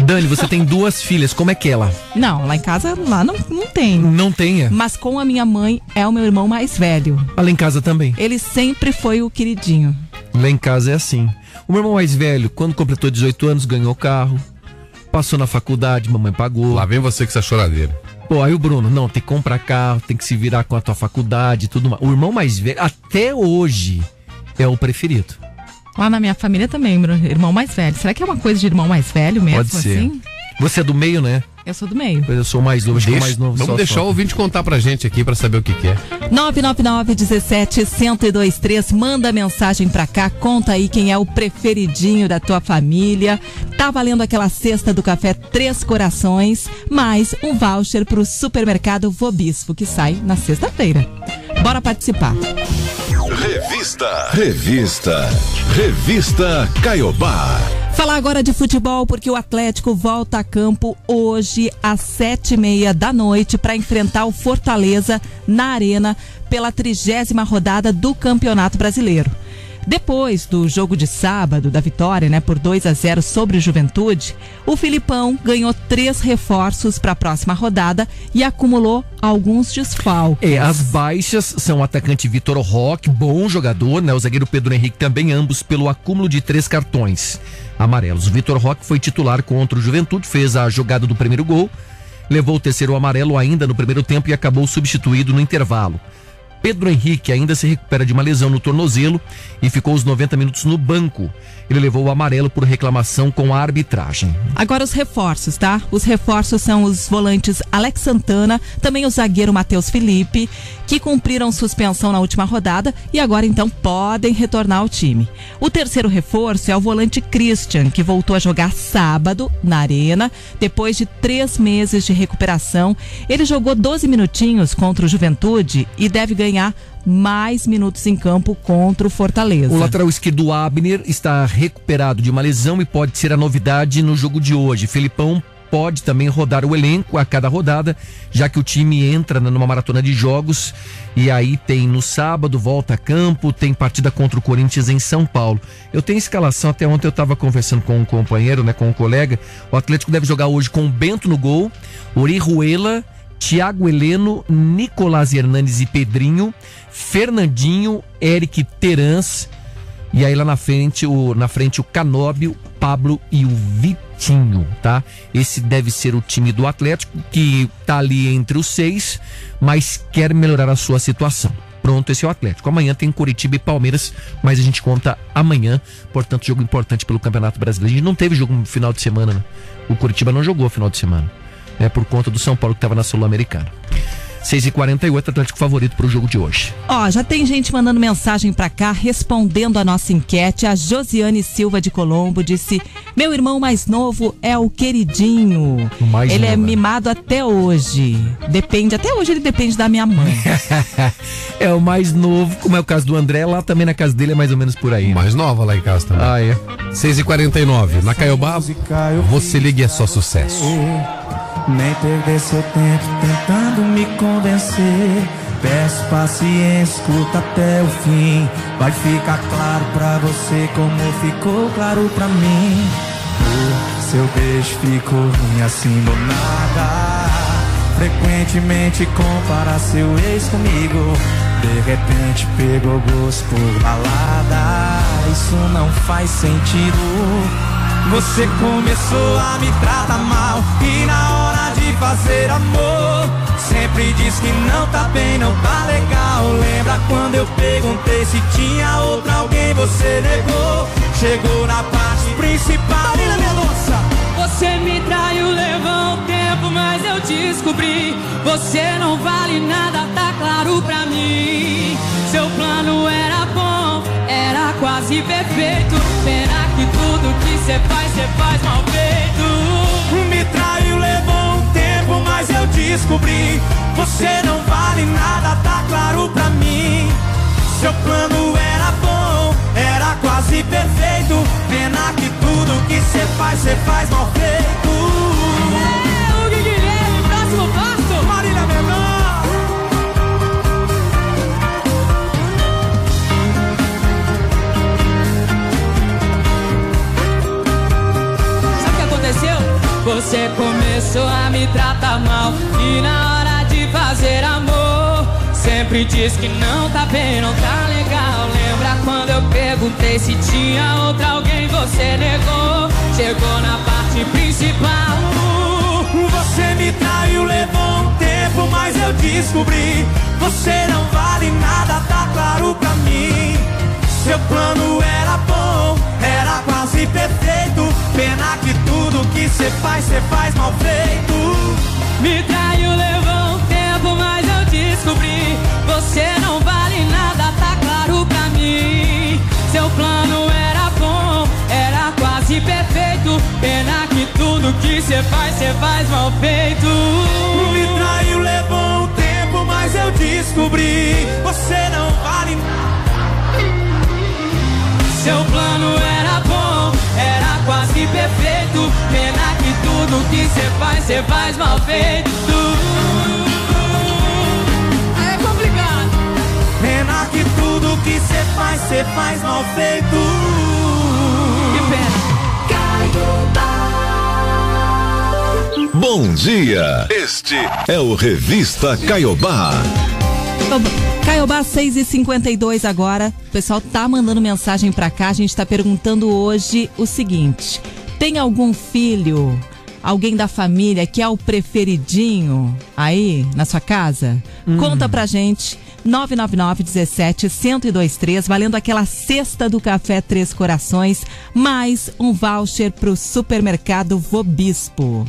Dani, você tem duas filhas, como é que é ela? Não, lá em casa lá não, não tem. Não tenha. Mas com a minha mãe é o meu irmão mais velho. Lá em casa também. Ele sempre foi o queridinho. Lá em casa é assim. O meu irmão mais velho, quando completou 18 anos, ganhou carro. Passou na faculdade, mamãe pagou. Lá vem você com essa choradeira. Pô, aí o Bruno, não, tem que comprar carro, tem que se virar com a tua faculdade e tudo mais. O irmão mais velho, até hoje, é o preferido. Lá na minha família também, irmão mais velho. Será que é uma coisa de irmão mais velho mesmo, Pode ser. assim? Você é do meio, né? Eu sou do meio. Eu sou mais novo, acho que o Deixa- mais novo vamos só deixar só. o ouvinte contar pra gente aqui pra saber o que, que é. 999 17 1023 manda mensagem pra cá, conta aí quem é o preferidinho da tua família. Tá valendo aquela cesta do café Três Corações, mais um voucher pro supermercado Vobispo, que sai na sexta-feira. Bora participar. Revista. Revista. Revista Caiobá. Falar agora de futebol, porque o Atlético volta a campo hoje às sete e meia da noite para enfrentar o Fortaleza na Arena pela trigésima rodada do Campeonato Brasileiro. Depois do jogo de sábado, da vitória né, por 2 a 0 sobre o Juventude, o Filipão ganhou três reforços para a próxima rodada e acumulou alguns desfalques. É, as baixas são o atacante Vitor Roque, bom jogador, né? O zagueiro Pedro Henrique também, ambos pelo acúmulo de três cartões amarelos. O Vitor Roque foi titular contra o Juventude, fez a jogada do primeiro gol, levou o terceiro amarelo ainda no primeiro tempo e acabou substituído no intervalo. Pedro Henrique ainda se recupera de uma lesão no tornozelo e ficou os 90 minutos no banco. Ele levou o amarelo por reclamação com a arbitragem. Agora os reforços, tá? Os reforços são os volantes Alex Santana, também o zagueiro Matheus Felipe, que cumpriram suspensão na última rodada e agora então podem retornar ao time. O terceiro reforço é o volante Christian, que voltou a jogar sábado na Arena, depois de três meses de recuperação. Ele jogou 12 minutinhos contra o Juventude e deve ganhar mais minutos em campo contra o Fortaleza. O lateral esquerdo Abner está recuperado de uma lesão e pode ser a novidade no jogo de hoje. Felipão pode também rodar o elenco a cada rodada, já que o time entra numa maratona de jogos e aí tem no sábado volta a campo, tem partida contra o Corinthians em São Paulo. Eu tenho escalação, até ontem eu estava conversando com um companheiro, né, com um colega. O Atlético deve jogar hoje com o Bento no gol, Orihuela, Thiago Heleno, Nicolás Hernandes e Pedrinho, Fernandinho, Eric Terans e aí lá na frente o na frente o Canóbio, Pablo e o Vitinho, tá? Esse deve ser o time do Atlético que tá ali entre os seis, mas quer melhorar a sua situação. Pronto, esse é o Atlético. Amanhã tem Curitiba e Palmeiras, mas a gente conta amanhã. Portanto, jogo importante pelo Campeonato Brasileiro. A gente não teve jogo no final de semana, né? O Curitiba não jogou no final de semana. É por conta do São Paulo que estava na Sul-Americana. 6h48, Atlético favorito para o jogo de hoje. Ó, já tem gente mandando mensagem pra cá respondendo a nossa enquete. A Josiane Silva de Colombo disse: Meu irmão mais novo é o queridinho. O mais ele é né? mimado até hoje. Depende, até hoje ele depende da minha mãe. (laughs) é o mais novo, como é o caso do André, lá também na casa dele é mais ou menos por aí. né? Mais nova lá em casa também. Ah, é. 6h49. Na Caiobá, você liga e é só sucesso. Nem perder seu tempo tentando me convencer. Peço paciência, escuta até o fim. Vai ficar claro pra você como ficou claro pra mim. Por seu beijo ficou ruim assim do nada. Frequentemente compara seu ex comigo. De repente pegou gosto por balada. Isso não faz sentido. Você começou a me tratar mal e na hora fazer amor sempre diz que não tá bem, não tá legal. Lembra quando eu perguntei se tinha outra alguém você negou? Chegou na parte principal. Marina Mendonça. Você me traiu, levou um tempo, mas eu descobri. Você não vale nada, tá claro pra mim. Seu plano era bom, era quase perfeito. Pena que tudo que você faz, você faz mal feito. Descobri. Você não vale nada, tá claro pra mim. Seu plano era bom, era quase perfeito. Pena que tudo que você faz, você faz mal feito. É, o Guilherme, próximo passo. Marília Mendonça. Sabe o que aconteceu? Você começou a me tratar mal e na hora de fazer amor sempre diz que não tá bem, não tá legal. Lembra quando eu perguntei se tinha outra alguém você negou? Chegou na parte principal. Você me traiu, levou um tempo, mas eu descobri. Você não vale nada, tá claro pra mim. Seu plano era bom, quase perfeito. Pena que tudo que você faz, você faz mal feito. Me traiu, levou um tempo, mas eu descobri. Você não vale nada, tá claro pra mim. Seu plano era bom, era quase perfeito. Pena que tudo que você faz, você faz mal feito. Me traiu, levou um tempo, mas eu descobri. Você não vale nada. Seu plano era era quase perfeito. Pena que tudo que você faz, você faz mal feito. Aí é complicado. Pena que tudo que você faz, você faz mal feito. Que pena. Bom dia. Este é o Revista Caiobá. Caiobá 6 e 52 agora. O pessoal tá mandando mensagem pra cá. A gente tá perguntando hoje o seguinte: tem algum filho, alguém da família que é o preferidinho aí na sua casa? Conta pra gente. 999 17 1023, valendo aquela cesta do café Três Corações, mais um voucher pro supermercado Vobispo.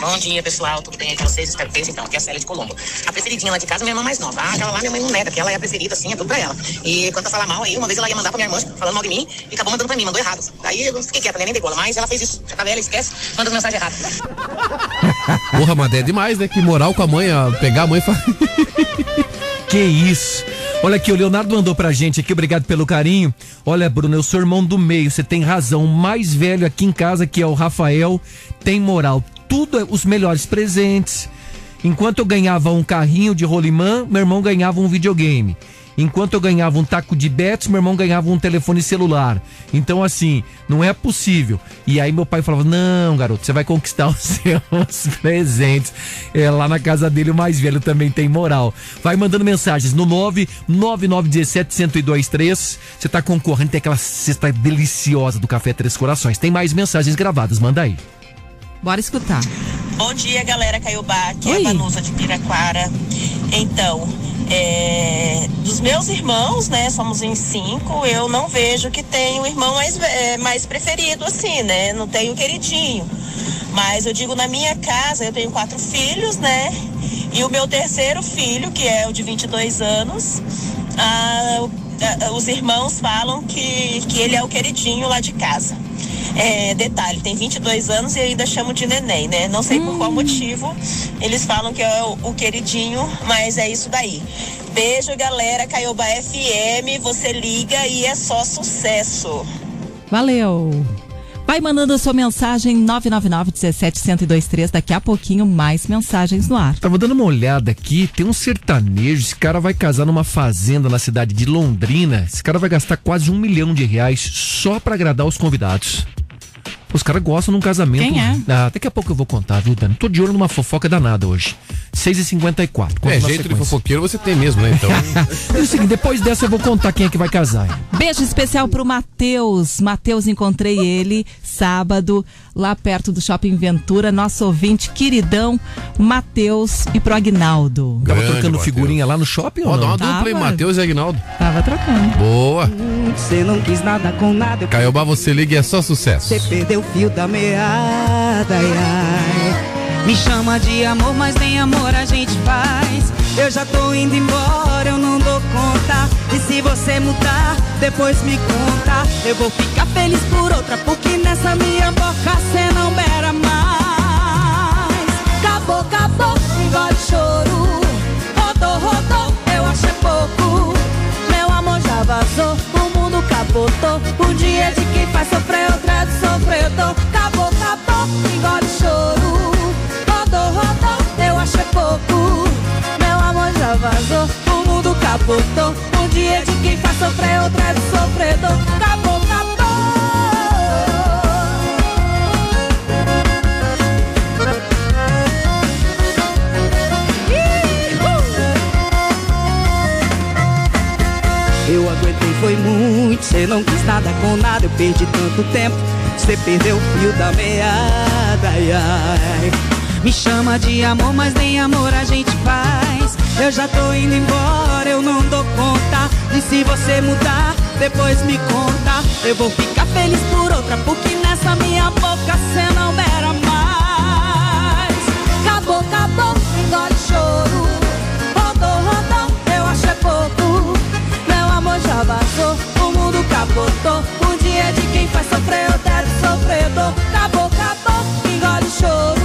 Bom dia, pessoal. Tudo bem com vocês? Espero que então. Aqui é a Célia de Colombo. A preferidinha lá de casa é minha irmã mais nova. Ah, aquela lá minha mãe não nega, que ela é a preferida, assim, é tudo pra ela. E quando eu falar mal aí, uma vez ela ia mandar pra minha irmã, falando mal de mim, e acabou mandando pra mim, mandou errado. Daí eu fiquei quieta, né? nem dei bola, mas ela fez isso. Já tá velha, esquece, manda as mensagens erradas. (laughs) Porra, mas é demais, né? Que moral com a mãe, ó, pegar a mãe e falar. (laughs) Que isso? Olha aqui, o Leonardo mandou pra gente aqui, obrigado pelo carinho. Olha, Bruno, eu sou irmão do meio, você tem razão. O mais velho aqui em casa, que é o Rafael, tem moral. Tudo é os melhores presentes. Enquanto eu ganhava um carrinho de rolimã, meu irmão ganhava um videogame. Enquanto eu ganhava um taco de bets, meu irmão ganhava um telefone celular. Então, assim, não é possível. E aí meu pai falava: Não, garoto, você vai conquistar (laughs) os seus presentes. É, lá na casa dele, o mais velho também tem moral. Vai mandando mensagens no 99917-1023. Você tá concorrendo, tem aquela cesta deliciosa do Café Três Corações. Tem mais mensagens gravadas, manda aí. Bora escutar. Bom dia, galera Caiobá. Aqui é a Vanusa de Piraquara. Então, é, dos meus irmãos, né, somos em cinco, eu não vejo que tem um irmão mais, é, mais preferido, assim, né? Não tenho queridinho. Mas eu digo, na minha casa, eu tenho quatro filhos, né? E o meu terceiro filho, que é o de 22 anos, ah, ah, os irmãos falam que, que ele é o queridinho lá de casa. É, detalhe, tem 22 anos e ainda chamam de neném, né? Não sei por qual motivo eles falam que é o, o queridinho, mas é isso daí. Beijo, galera. Caiobá FM, você liga e é só sucesso. Valeu! Vai mandando a sua mensagem 999 17 1023. Daqui a pouquinho, mais mensagens no ar. Tava dando uma olhada aqui, tem um sertanejo, esse cara vai casar numa fazenda na cidade de Londrina. Esse cara vai gastar quase um milhão de reais só pra agradar os convidados. Os caras gostam num casamento. Quem é? Ah, daqui a pouco eu vou contar, viu, Dani? Tô de olho numa fofoca danada hoje. 6h54. Conto É, jeito de fofoqueiro você tem mesmo, né? Então. (laughs) É o seguinte, depois dessa eu vou contar quem é que vai casar. hein? Beijo especial pro Matheus. Matheus, encontrei ele sábado lá perto do Shopping Ventura. Nosso ouvinte queridão, Matheus e pro Agnaldo. Tava Grande, trocando Matheus. figurinha lá no shopping Ó, dá uma dupla, hein? Tava. Matheus e Agnaldo. Tava trocando. Boa. Você não quis nada com nada, eu Caiobá, você liga e é só sucesso. Você perdeu o fio da meada, ai, ai. Me chama de amor, mas nem amor a gente faz. Eu já tô indo embora, eu não dou conta. E se você mudar, depois me conta. Eu vou ficar feliz por outra, porque nessa minha boca cê não beira mais. Acabou, acabou, engole choro. Rodou, rodou, eu achei pouco. Meu amor já vazou, o mundo capotou. O dia de quem faz sofrer, outra é do sofredor. Acabou, acabou, engole choro. Meu amor já vazou, o mundo capotou. O dia de quem faz sofrer, outra é do sofredor. Acabou, acabou. Eu aguentei, foi muito. Cê não quis nada com nada, eu perdi tanto tempo. Cê perdeu o fio da meada, ai, ai. Me chama de amor, mas nem amor a gente faz. Eu já tô indo embora, eu não dou conta. E se você mudar, depois me conta. Eu vou ficar feliz por outra, porque nessa minha boca cê não beira mais. Acabou, acabou, engole choro. Rodou, rodou, eu achei pouco. Meu amor já vazou, o mundo capotou. O dia é de quem faz sofrer, eu teto sofredor. Acabou, acabou, engole choro.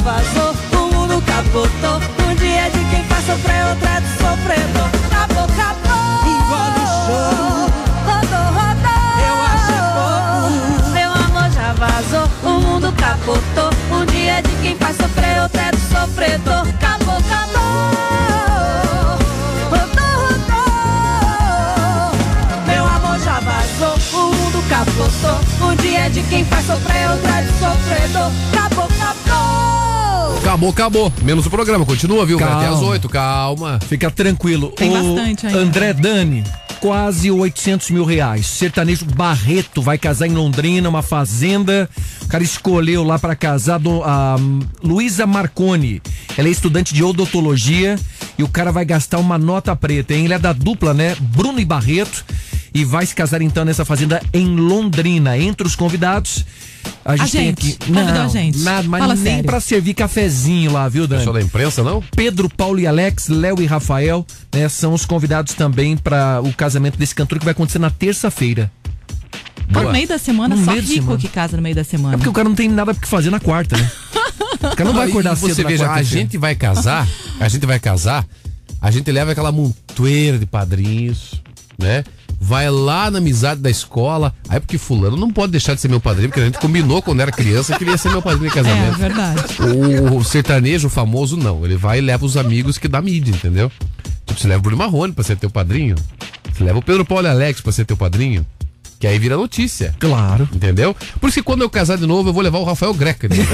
Vazou, o mundo capotou. O dia é de quem faz sofrer, eu teto sofredor. Acabou, acabou, engole choro. Rodou, rodou, eu achei pouco. Meu amor já vazou, o mundo capotou. O dia é de quem faz sofrer, eu teto sofredor. Acabou, acabou. Rodou, rodou. Meu amor já vazou, o mundo capotou. O dia é de quem faz sofrer, eu teto sofredor. Acabou, acabou. Acabou, acabou. Menos o programa. Continua, viu? Vai Calma. até as 8. Calma. Fica tranquilo. Tem O bastante ainda. André Dani, quase 800 mil reais. Sertanejo Barreto vai casar em Londrina, uma fazenda. O cara escolheu lá para casar do- a Luísa Marconi. Ela é estudante de odontologia e o cara vai gastar uma nota preta, hein? Ele é da dupla, né? Bruno e Barreto. E vai se casar então nessa fazenda em Londrina. Entre os convidados, a gente, A tem gente. aqui. Convidou a gente. nada, mas Fala nem sério. pra servir cafezinho lá, viu, Dani? Pessoal da imprensa, não? Pedro, Paulo e Alex, Léo e Rafael, né, são os convidados também para o casamento desse cantor que vai acontecer na terça-feira. No meio da semana, No só rico semana. que casa no meio da semana. É porque o cara não tem nada o que fazer na quarta, né? O cara não vai acordar cedo Você na veja, a quarta-feira. gente vai casar, a gente vai casar, a gente leva aquela montoeira de padrinhos, né? Vai lá na amizade da escola. Aí porque fulano não pode deixar de ser meu padrinho, porque a gente combinou quando era criança que ele ia ser meu padrinho de É, casamento. verdade. O, o sertanejo o famoso não. Ele vai e leva os amigos que dá mídia, entendeu? Tipo, você leva o Bruno Marrone pra ser teu padrinho. Você leva o Pedro Paulo e Alex pra ser teu padrinho. Que aí vira notícia. Claro. Entendeu? Por isso que quando eu casar de novo, eu vou levar o Rafael Greca. Né? (laughs)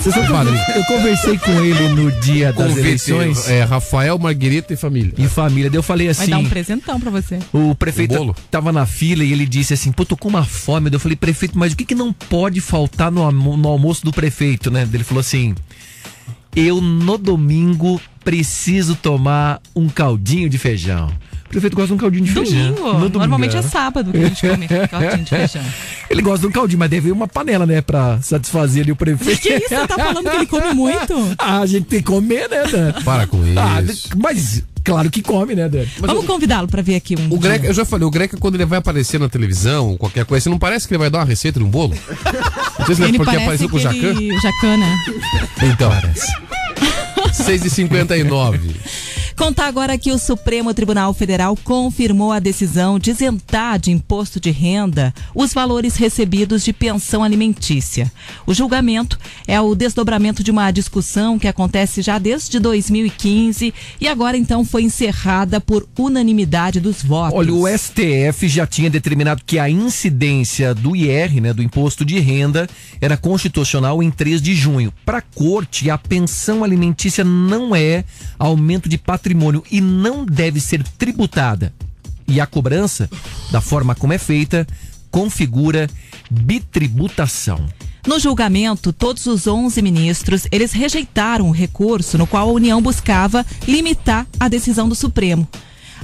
Você sabe que eu- conversei com ele no dia das Convite, eleições. É, Rafael, Marguerita e família. E família. Daí eu falei Vai assim. dar um presentão pra você. O prefeito Um bolo? tava na fila e ele disse assim: Pô, tô com uma fome. Daí Eu falei, prefeito, mas o que, que não pode faltar no, no almoço do prefeito, né? Ele falou assim: Eu no domingo preciso tomar um caldinho de feijão. O prefeito gosta de um caldinho de feijão. Domingo. No Normalmente é sábado que a gente come (laughs) caldinho de feijão. Ele gosta de um caldinho, mas deve ir uma panela, né? Pra satisfazer ali o prefeito. Que isso? Você tá falando que ele come (laughs) muito? ah, a gente tem que comer, né, Dan? Para com isso. Ah, mas claro que come, né, Dan? Vamos convidá-lo pra vir aqui um O dia. Greca, eu já falei, o Greca, quando ele vai aparecer na televisão, qualquer coisa, não parece que ele vai dar uma receita de um bolo? Não sei se Ele é porque parece apareceu com o Jacan. aquele Jacan, né? Então. 6h59. (laughs) Contar agora que o Supremo Tribunal Federal confirmou a decisão de isentar de imposto de renda os valores recebidos de pensão alimentícia. O julgamento é o desdobramento de uma discussão que acontece já desde 2015 e agora então foi encerrada por unanimidade dos votos. Olha, o STF já tinha determinado que a incidência do IR, né, do imposto de renda, era constitucional em 3 de junho. Para a corte, a pensão alimentícia não é aumento de patrimônio e não deve ser tributada. E a cobrança, da forma como é feita, configura bitributação. No julgamento, todos os 11 ministros, eles rejeitaram o recurso no qual a União buscava limitar a decisão do Supremo.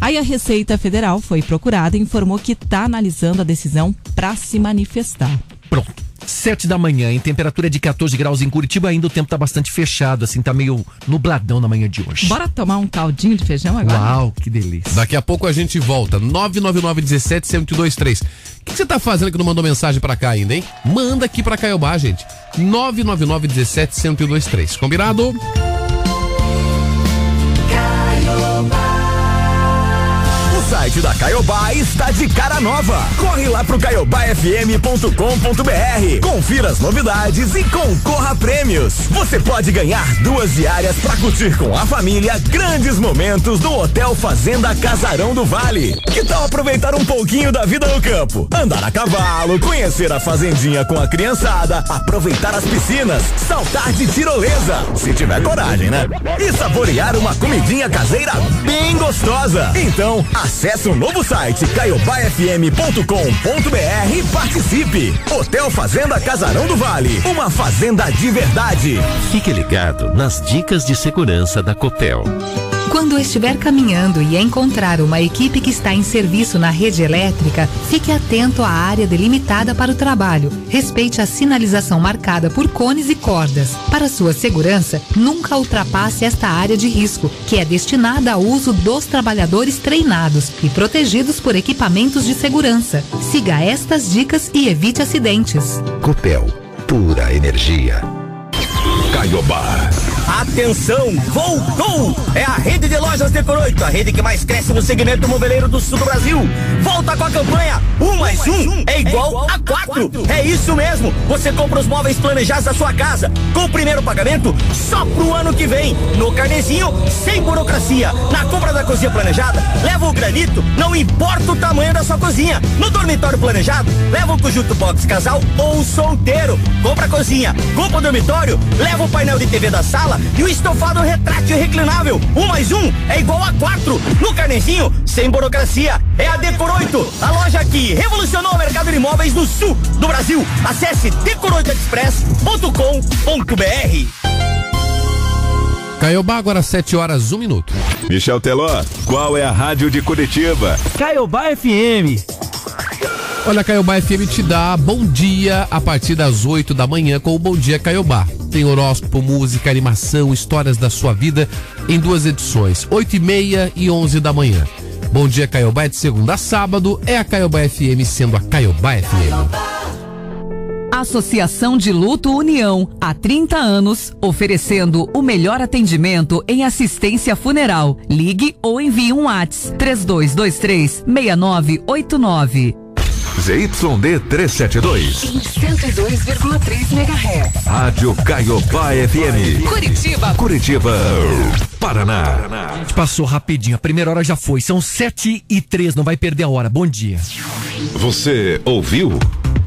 Aí a Receita Federal foi procurada e informou que está analisando a decisão para se manifestar. Pronto. Sete da manhã, em temperatura de 14 graus em Curitiba, ainda o tempo tá bastante fechado, assim, tá meio nubladão na manhã de hoje. Bora tomar um caldinho de feijão agora? Uau, que delícia. Daqui a pouco a gente volta. 999 17 1023. O que você tá fazendo que não mandou mensagem pra cá ainda, hein? Manda aqui pra Caiobá, gente. 999 17 1023. Combinado? Site da Caiobá está de cara nova. Corre lá pro caiobafm.com.br. Confira as novidades e concorra a prêmios. Você pode ganhar duas diárias para curtir com a família grandes momentos no Hotel Fazenda Casarão do Vale. Que tal aproveitar um pouquinho da vida no campo? Andar a cavalo, conhecer a fazendinha com a criançada, aproveitar as piscinas, saltar de tirolesa, se tiver coragem, né? E saborear uma comidinha caseira bem gostosa. Então, acesse o novo site caiobafm.com.br e participe. Hotel Fazenda Casarão do Vale, uma fazenda de verdade. Fique ligado nas dicas de segurança da Copel. Quando estiver caminhando e encontrar uma equipe que está em serviço na rede elétrica, fique atento à área delimitada para o trabalho. Respeite a sinalização marcada por cones e cordas. Para sua segurança, nunca ultrapasse esta área de risco, que é destinada ao uso dos trabalhadores treinados e protegidos por equipamentos de segurança. Siga estas dicas e evite acidentes. Copel, pura energia. Caiobá. Atenção, voltou! É a rede de lojas Decor 8, a rede que mais cresce no segmento moveleiro do sul do Brasil. Volta com a campanha um mais um é igual a quatro. É isso mesmo. Você compra os móveis planejados da sua casa com o primeiro pagamento só pro ano que vem. No carnezinho, sem burocracia. Na compra da cozinha planejada, leva o granito, não importa o tamanho da sua cozinha. No dormitório planejado, leva o conjunto box casal ou solteiro. Compra a cozinha, compra o dormitório, leva o painel de TV da sala e o estofado retrátil reclinável. Um mais um é igual a quatro. No carnezinho, sem burocracia. É a Decor 8, a loja que revolucionou o mercado de imóveis no sul do Brasil. Acesse decor8express.com.br. Caiobá, agora 7 horas, 1 minuto. Michel Teló, qual é a rádio de Curitiba? Caiobá FM. Olha, Caiobá FM te dá bom dia a partir das 8 da manhã com o Bom Dia Caiobá. Tem horóscopo, música, animação, histórias da sua vida em duas edições, 8 e meia e 11 da manhã. Bom Dia Caiobá é de segunda a sábado, é a Caiobá FM sendo a Caiobá FM. Associação de Luto União, há 30 anos, oferecendo o melhor atendimento em assistência funeral. Ligue ou envie um WhatsApp 3223 6989. ZYD 372. Em 102,3 MHz. Rádio Caiobá FM. Curitiba. Curitiba. Paraná. A gente passou rapidinho, a primeira hora já foi. São sete e três, não vai perder a hora. Bom dia. Você ouviu?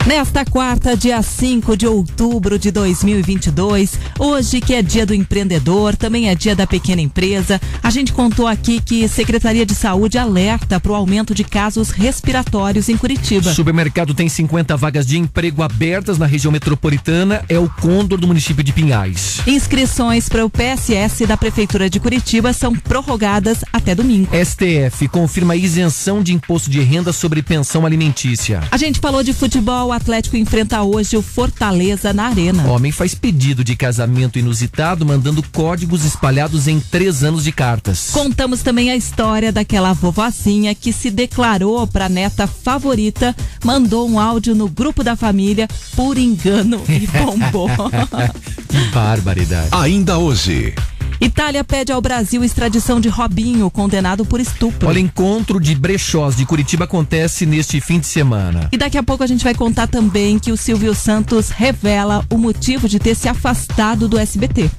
Nesta quarta, dia 5 de outubro de 2022, hoje que é dia do empreendedor, também é dia da pequena empresa, a gente contou aqui que Secretaria de Saúde alerta para o aumento de casos respiratórios em Curitiba. Supermercado tem 50 vagas de emprego abertas na região metropolitana, é o Condor do município de Pinhais. Inscrições para o PSS da Prefeitura de Curitiba são prorrogadas até domingo. STF confirma isenção de imposto de renda sobre pensão alimentícia. A gente falou de futebol, o Atlético enfrenta hoje o Fortaleza na Arena. Homem faz pedido de casamento inusitado, mandando códigos espalhados em três anos de cartas. Contamos também a história daquela vovozinha que se declarou para neta favorita, mandou um áudio no grupo da família por engano e (laughs) bombou. que barbaridade. Ainda hoje. Itália pede ao Brasil extradição de Robinho, condenado por estupro. Olha, encontro de brechós de Curitiba acontece neste fim de semana. E daqui a pouco a gente vai contar também que o Silvio Santos revela o motivo de ter se afastado do SBT.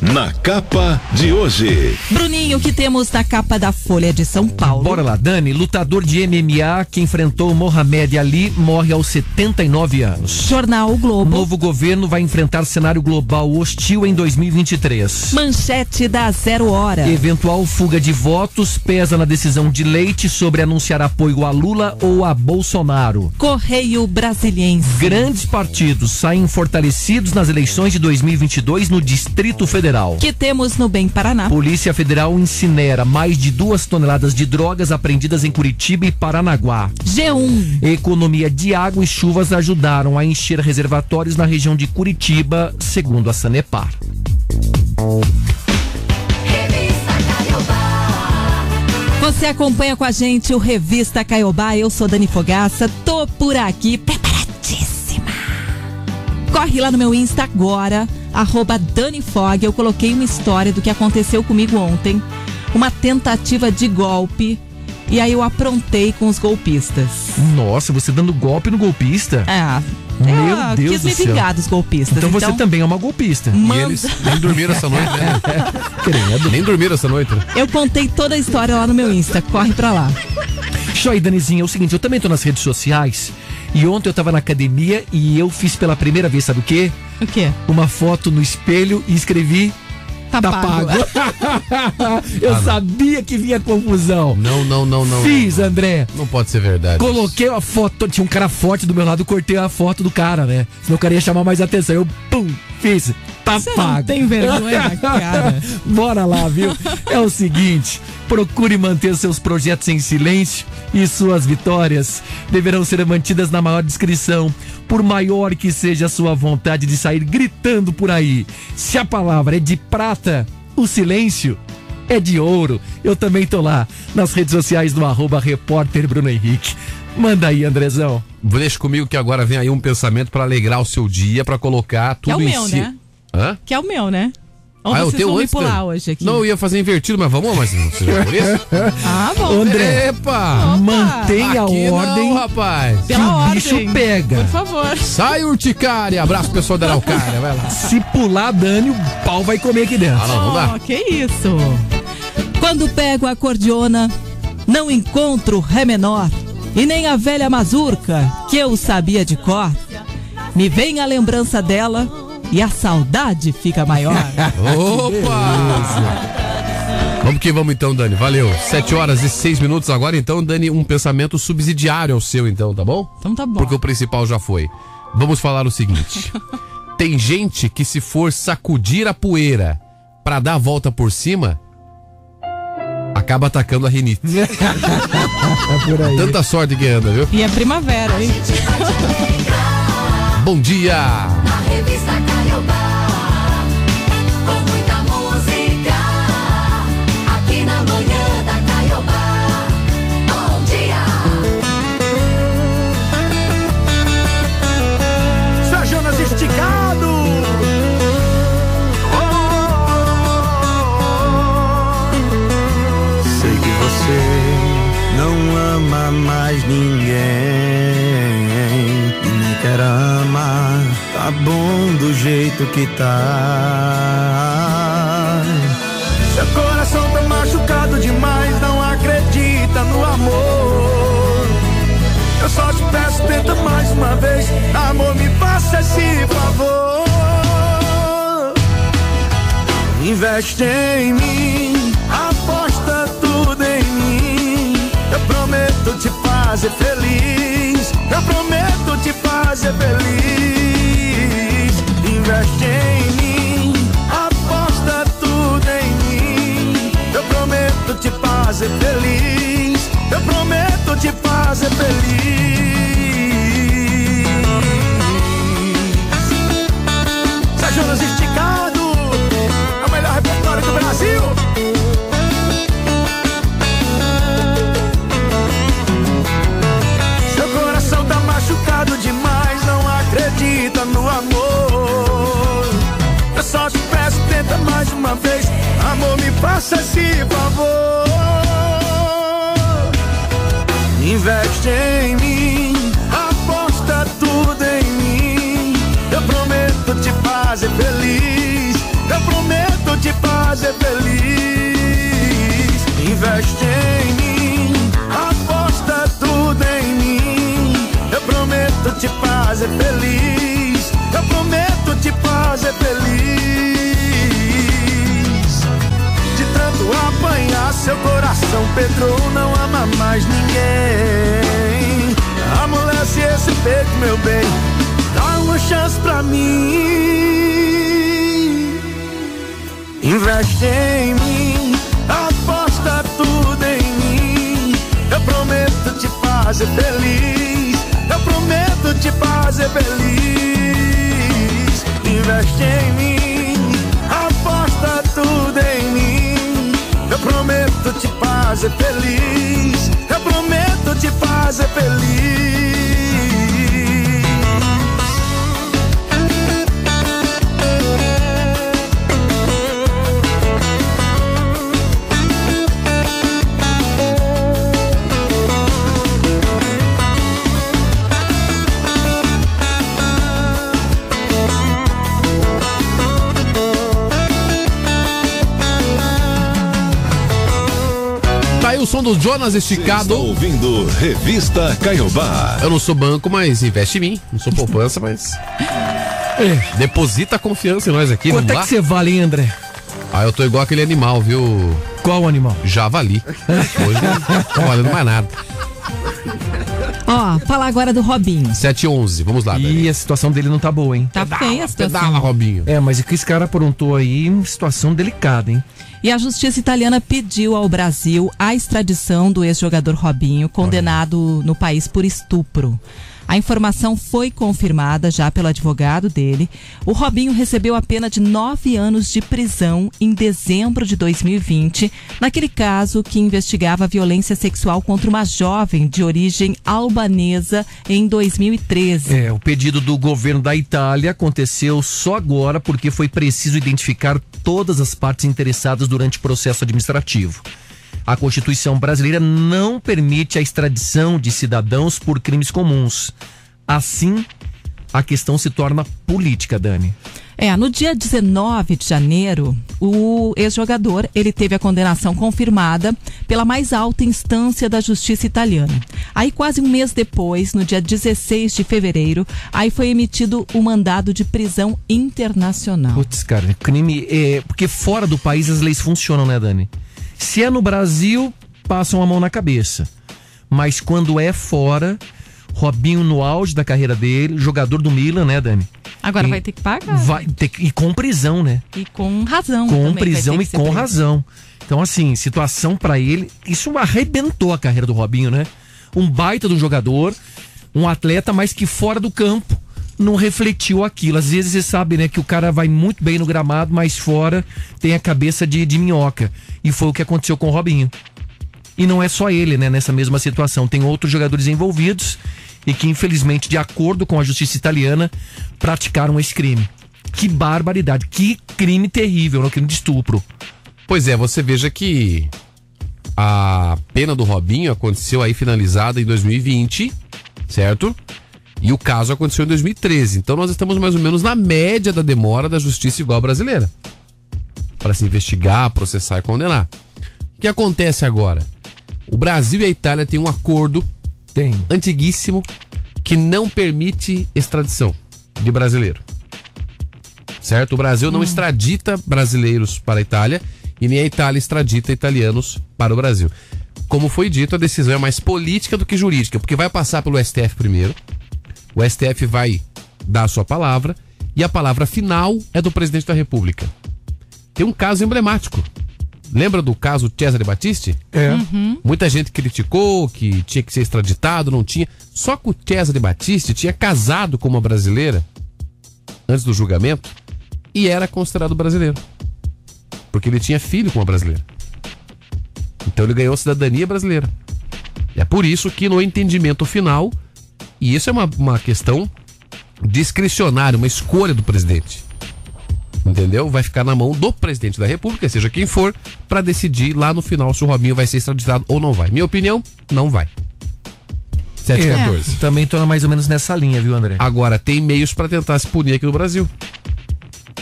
Na capa de hoje. Bruninho, o que temos na capa da Folha de São Paulo? Bora lá, Dani, lutador de MMA que enfrentou Mohamed Ali morre aos 79 anos. Jornal o Globo. Novo governo vai enfrentar cenário global hostil em 2023. Manchete da Zero Hora. Eventual fuga de votos pesa na decisão de Leite sobre anunciar apoio a Lula ou a Bolsonaro. Correio Brasiliense. Grandes partidos saem fortalecidos nas eleições de 2022 no Distrito Federal. Que temos no Bem Paraná. Polícia Federal incinera mais de duas toneladas de drogas apreendidas em Curitiba e Paranaguá. G1. Economia de água e chuvas ajudaram a encher reservatórios na região de Curitiba, segundo a Sanepar. Você acompanha com a gente o Revista Caiobá. Eu sou Dani Fogaça, tô por aqui preparadíssima. Corre lá no meu Insta agora, arroba Dani Fog. Eu coloquei uma história do que aconteceu comigo ontem. Uma tentativa de golpe. E aí eu aprontei com os golpistas. Nossa, você dando golpe no golpista? Ah, Meu eu Deus quis do me céu. vingar dos golpistas. Então, você também é uma golpista. Manda- (laughs) E eles nem dormiram essa noite, né? (laughs) Credo. Nem dormiram essa noite. né? Eu contei toda a história lá no meu Insta. Corre pra lá. Show aí, Danizinha, é o seguinte, eu também tô nas redes sociais e ontem eu tava na academia e eu fiz pela primeira vez, sabe o quê? O quê? Uma foto no espelho e escrevi Tá, pago. (laughs) eu Ah, não. sabia que vinha confusão. Não, não, não, não. Fiz, André. Não pode ser verdade. Coloquei a foto, tinha um cara forte do meu lado, cortei a foto do cara, né? Senão o cara ia chamar mais atenção. Eu, pum, fiz. Tá Você não pago. tem vergonha na cara? (laughs) Bora lá, viu? É o seguinte, procure manter seus projetos em silêncio e suas vitórias deverão ser mantidas na maior discrição, por maior que seja a sua vontade de sair gritando por aí. Se a palavra é de prata, o silêncio é de ouro. Eu também tô lá nas redes sociais do arroba repórter Bruno Henrique. Manda aí, Andrezão. Deixa comigo que agora vem aí um pensamento pra alegrar o seu dia, pra colocar tudo é o em meu, si. né? Hã? Que é o meu, né? Ou ah, é o vocês teu vão me antes, pular hoje aqui? Não, eu ia fazer invertido, mas vamos, mas você já por isso? (laughs) Ah, bom. André, Epa! mantenha a Aqui ordem não, rapaz. que Pela o ordem. bicho pega. Por favor. Sai, urticária! Abraço, pessoal da Araucária, vai lá. Se pular Dani, o pau vai comer aqui dentro. Ah, não, vamos lá. Oh, que isso? Quando pego a cordiona, não encontro ré menor e nem a velha mazurca que eu sabia de cor. Me vem a lembrança dela e a saudade fica maior. (laughs) Opa! Vamos que vamos então, Dani. Valeu. Sete horas e seis minutos agora, então, Dani, um pensamento subsidiário ao seu, então, tá bom? Então tá bom. Porque o principal já foi. Vamos falar o seguinte. (laughs) Tem gente que se for sacudir a poeira pra dar a volta por cima, acaba atacando a rinite. (laughs) É por aí. Tanta sorte que anda, viu? E é primavera, hein? Bom dia! Na revista Caiobá, com muita música, aqui na manhã da Caiobá. Bom dia! Seu Jonas esticado. Sei que você não ama mais ninguém. E nem quer amar. Bom do jeito que tá. Seu coração tá machucado demais. Não acredita no amor. Eu só te peço, tenta mais uma vez. Amor, me faça esse favor. Investe em mim, aposta tudo em mim. Eu prometo te fazer feliz. Eu prometo te fazer feliz. Investe em mim, aposta tudo em mim. Eu prometo te fazer feliz. Eu prometo te fazer feliz. Zé Jonas esticado, favor, investe em mim, aposta tudo em mim. Eu prometo te fazer feliz, eu prometo te fazer feliz. Investe em mim, aposta tudo em mim. Eu prometo te fazer feliz, eu prometo te fazer feliz. Apanhar seu coração, Pedro não ama mais ninguém. Amolece esse peito, meu bem, dá uma chance pra mim. Investe em mim, aposta tudo em mim. Eu prometo te fazer feliz, eu prometo te fazer feliz. Investe em mim, aposta tudo em mim. Prometo te fazer feliz, eu prometo te fazer feliz. Som do Jonas esticado. ouvindo Revista Caiobá. Eu não sou banco, mas investe em mim. Não sou poupança, mas. Deposita confiança em nós aqui, É. Quanto é vamos que lá? você vale, André? Ah, eu tô igual aquele animal, viu? Qual animal? Javali. (laughs) Hoje não tô valendo mais nada. Ó, falar agora do Robinho. 7 e 11, vamos lá. E a situação dele não tá boa, hein? Tá feia a situação. Pedala, Robinho. É, mas o que esse cara aprontou aí, situação delicada, hein? E a justiça italiana pediu ao Brasil a extradição do ex-jogador Robinho, condenado no país por estupro. A informação foi confirmada já pelo advogado dele. O Robinho recebeu a pena de nove anos de prisão em dezembro de 2020, naquele caso que investigava violência sexual contra uma jovem de origem albanesa em 2013. É, o pedido do governo da Itália aconteceu só agora porque foi preciso identificar todas as partes interessadas durante o processo administrativo. A Constituição brasileira não permite a extradição de cidadãos por crimes comuns. Assim, a questão se torna política, Dani. É, no dia 19 de janeiro, o ex-jogador, ele teve a condenação confirmada pela mais alta instância da justiça italiana. Aí quase um mês depois, no dia 16 de fevereiro, aí foi emitido o mandado de prisão internacional. Putz, cara, crime é. Porque fora do país as leis funcionam, né, Dani? Se é no Brasil, passam a mão na cabeça. Mas quando é fora, Robinho no auge da carreira dele, jogador do Milan, né, Dani? Agora E vai ter que pagar. Vai ter que, e com prisão, né? E com razão. com também prisão e com preso. razão. Então, assim, situação pra ele, isso arrebentou a carreira do Robinho, né? Um baita de um jogador, um atleta, mas que fora do campo não refletiu aquilo. Às vezes você sabe, né, que o cara vai muito bem no gramado, mas fora tem a cabeça de, de minhoca. E foi o que aconteceu com o Robinho. E não é só ele, né, nessa mesma situação. Tem outros jogadores envolvidos e que, infelizmente, de acordo com a justiça italiana, praticaram esse crime. Que barbaridade, que crime terrível, né? crime de estupro. Pois é, você veja que a pena do Robinho aconteceu aí finalizada em 2020, certo? E o caso aconteceu em 2013. Então nós estamos mais ou menos na média da demora da justiça igual brasileira. Para se investigar, processar e condenar. O que acontece agora? O Brasil e a Itália têm um acordo Tem. antiguíssimo que não permite extradição de brasileiro. Certo? O Brasil não extradita brasileiros para a Itália e nem a Itália extradita italianos para o Brasil. Como foi dito, a decisão é mais política do que jurídica, porque vai passar pelo STF primeiro. O STF vai dar a sua palavra e a palavra final é do presidente da República. Tem um caso emblemático. Lembra do caso Cesare Battisti? É. Muita gente criticou que tinha que ser extraditado, não tinha. Só que o Cesare Battisti tinha casado com uma brasileira antes do julgamento e era considerado brasileiro. Porque ele tinha filho com uma brasileira. Então ele ganhou cidadania brasileira. É por isso que no entendimento final, e isso é uma, uma questão discricionária, uma escolha do presidente. Entendeu? Vai ficar na mão do presidente da República, seja quem for, pra decidir lá no final se o Robinho vai ser extraditado ou não vai. Minha opinião, não vai. 7 É, 14. Também tô mais ou menos nessa linha, viu, André? Agora, tem meios pra tentar se punir aqui no Brasil,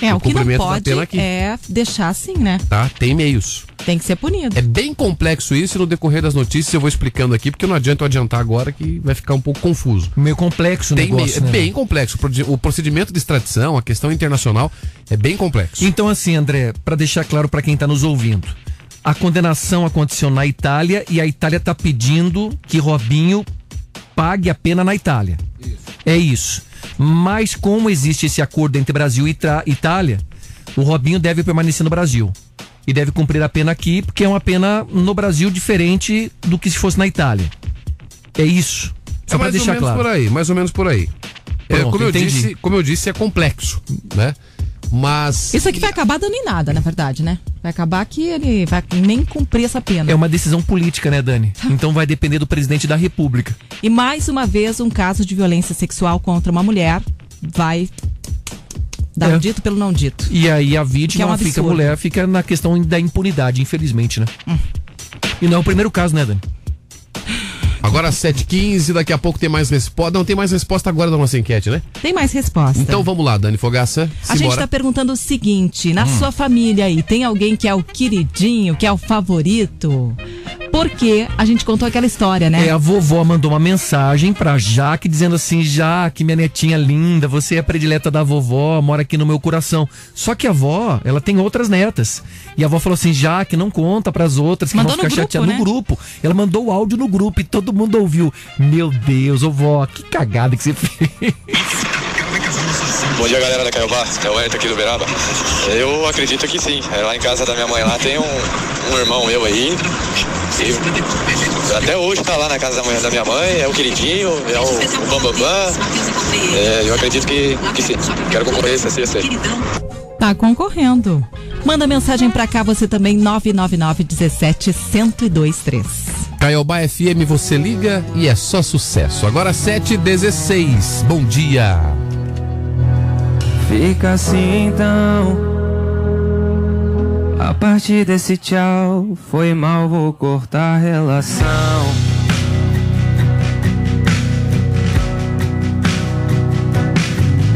É, O o que não cumprimento da pode pena aqui. é deixar assim, né? tá? Tem meios. Tem que ser punido. É bem complexo isso e no decorrer das notícias eu vou explicando aqui, porque não adianta eu adiantar agora que vai ficar um pouco confuso. Meio complexo o Tem negócio, meio- né? É bem complexo. O procedimento de extradição, a questão internacional, é bem complexo. Então, assim, André, pra deixar claro pra quem tá nos ouvindo, a condenação aconteceu na Itália e a Itália tá pedindo que Robinho pague a pena na Itália. É isso. Mas como existe esse acordo entre Brasil e Itália, o Robinho deve permanecer no Brasil. E deve cumprir a pena aqui, porque é uma pena no Brasil diferente do que se fosse na Itália. É isso. Só é mais ou menos claro. por aí, mais ou menos por aí. É, Pronto, como, eu disse, como eu disse, é complexo, né? Mas. Isso aqui vai acabar dando em nada, na verdade, né? Vai acabar que ele vai nem cumprir essa pena. É uma decisão política, né, Dani? Então vai depender do presidente da República. E mais uma vez, um caso de violência sexual contra uma mulher vai dar É. o dito pelo não dito. E aí a vítima é um fica a mulher, fica na questão da impunidade, infelizmente, né? E não é o primeiro caso, né, Dani? Agora 7h15, daqui a pouco tem mais resposta. Não, tem mais resposta agora da nossa enquete, né? Tem mais resposta. Então vamos lá, Dani Fogaça. A gente simbora. tá perguntando o seguinte: na Hum. sua família aí, tem alguém que é o queridinho, que é o favorito? Porque a gente contou aquela história, né? É, a vovó mandou uma mensagem pra Jaque dizendo assim: Jaque, minha netinha linda, você é a predileta da vovó, mora aqui no meu coração. Só que a avó, ela tem outras netas. E a avó falou assim: Jaque, não conta pras outras que Mandou vão ficar no grupo, chateadas né? no grupo. Ela mandou o áudio no grupo e todo mundo ouviu. Meu Deus, ô vó, que cagada que você fez. Bom dia, galera da Caiobá. É o Herto aqui do Beraba. Eu acredito que sim. É, Lá em casa da minha mãe lá tem um, um irmão meu aí. E até hoje tá lá na casa da, mãe, da minha mãe. É o queridinho, é o, o Bambambam. É, eu acredito que, que sim. Quero concorrer essa sexta aí. Tá concorrendo. Manda mensagem pra cá você também, 999 17 1023. Caiobá FM, você liga e é só sucesso. Agora 7h16. Bom dia. Fica assim então. A partir desse tchau, foi mal, vou cortar a relação.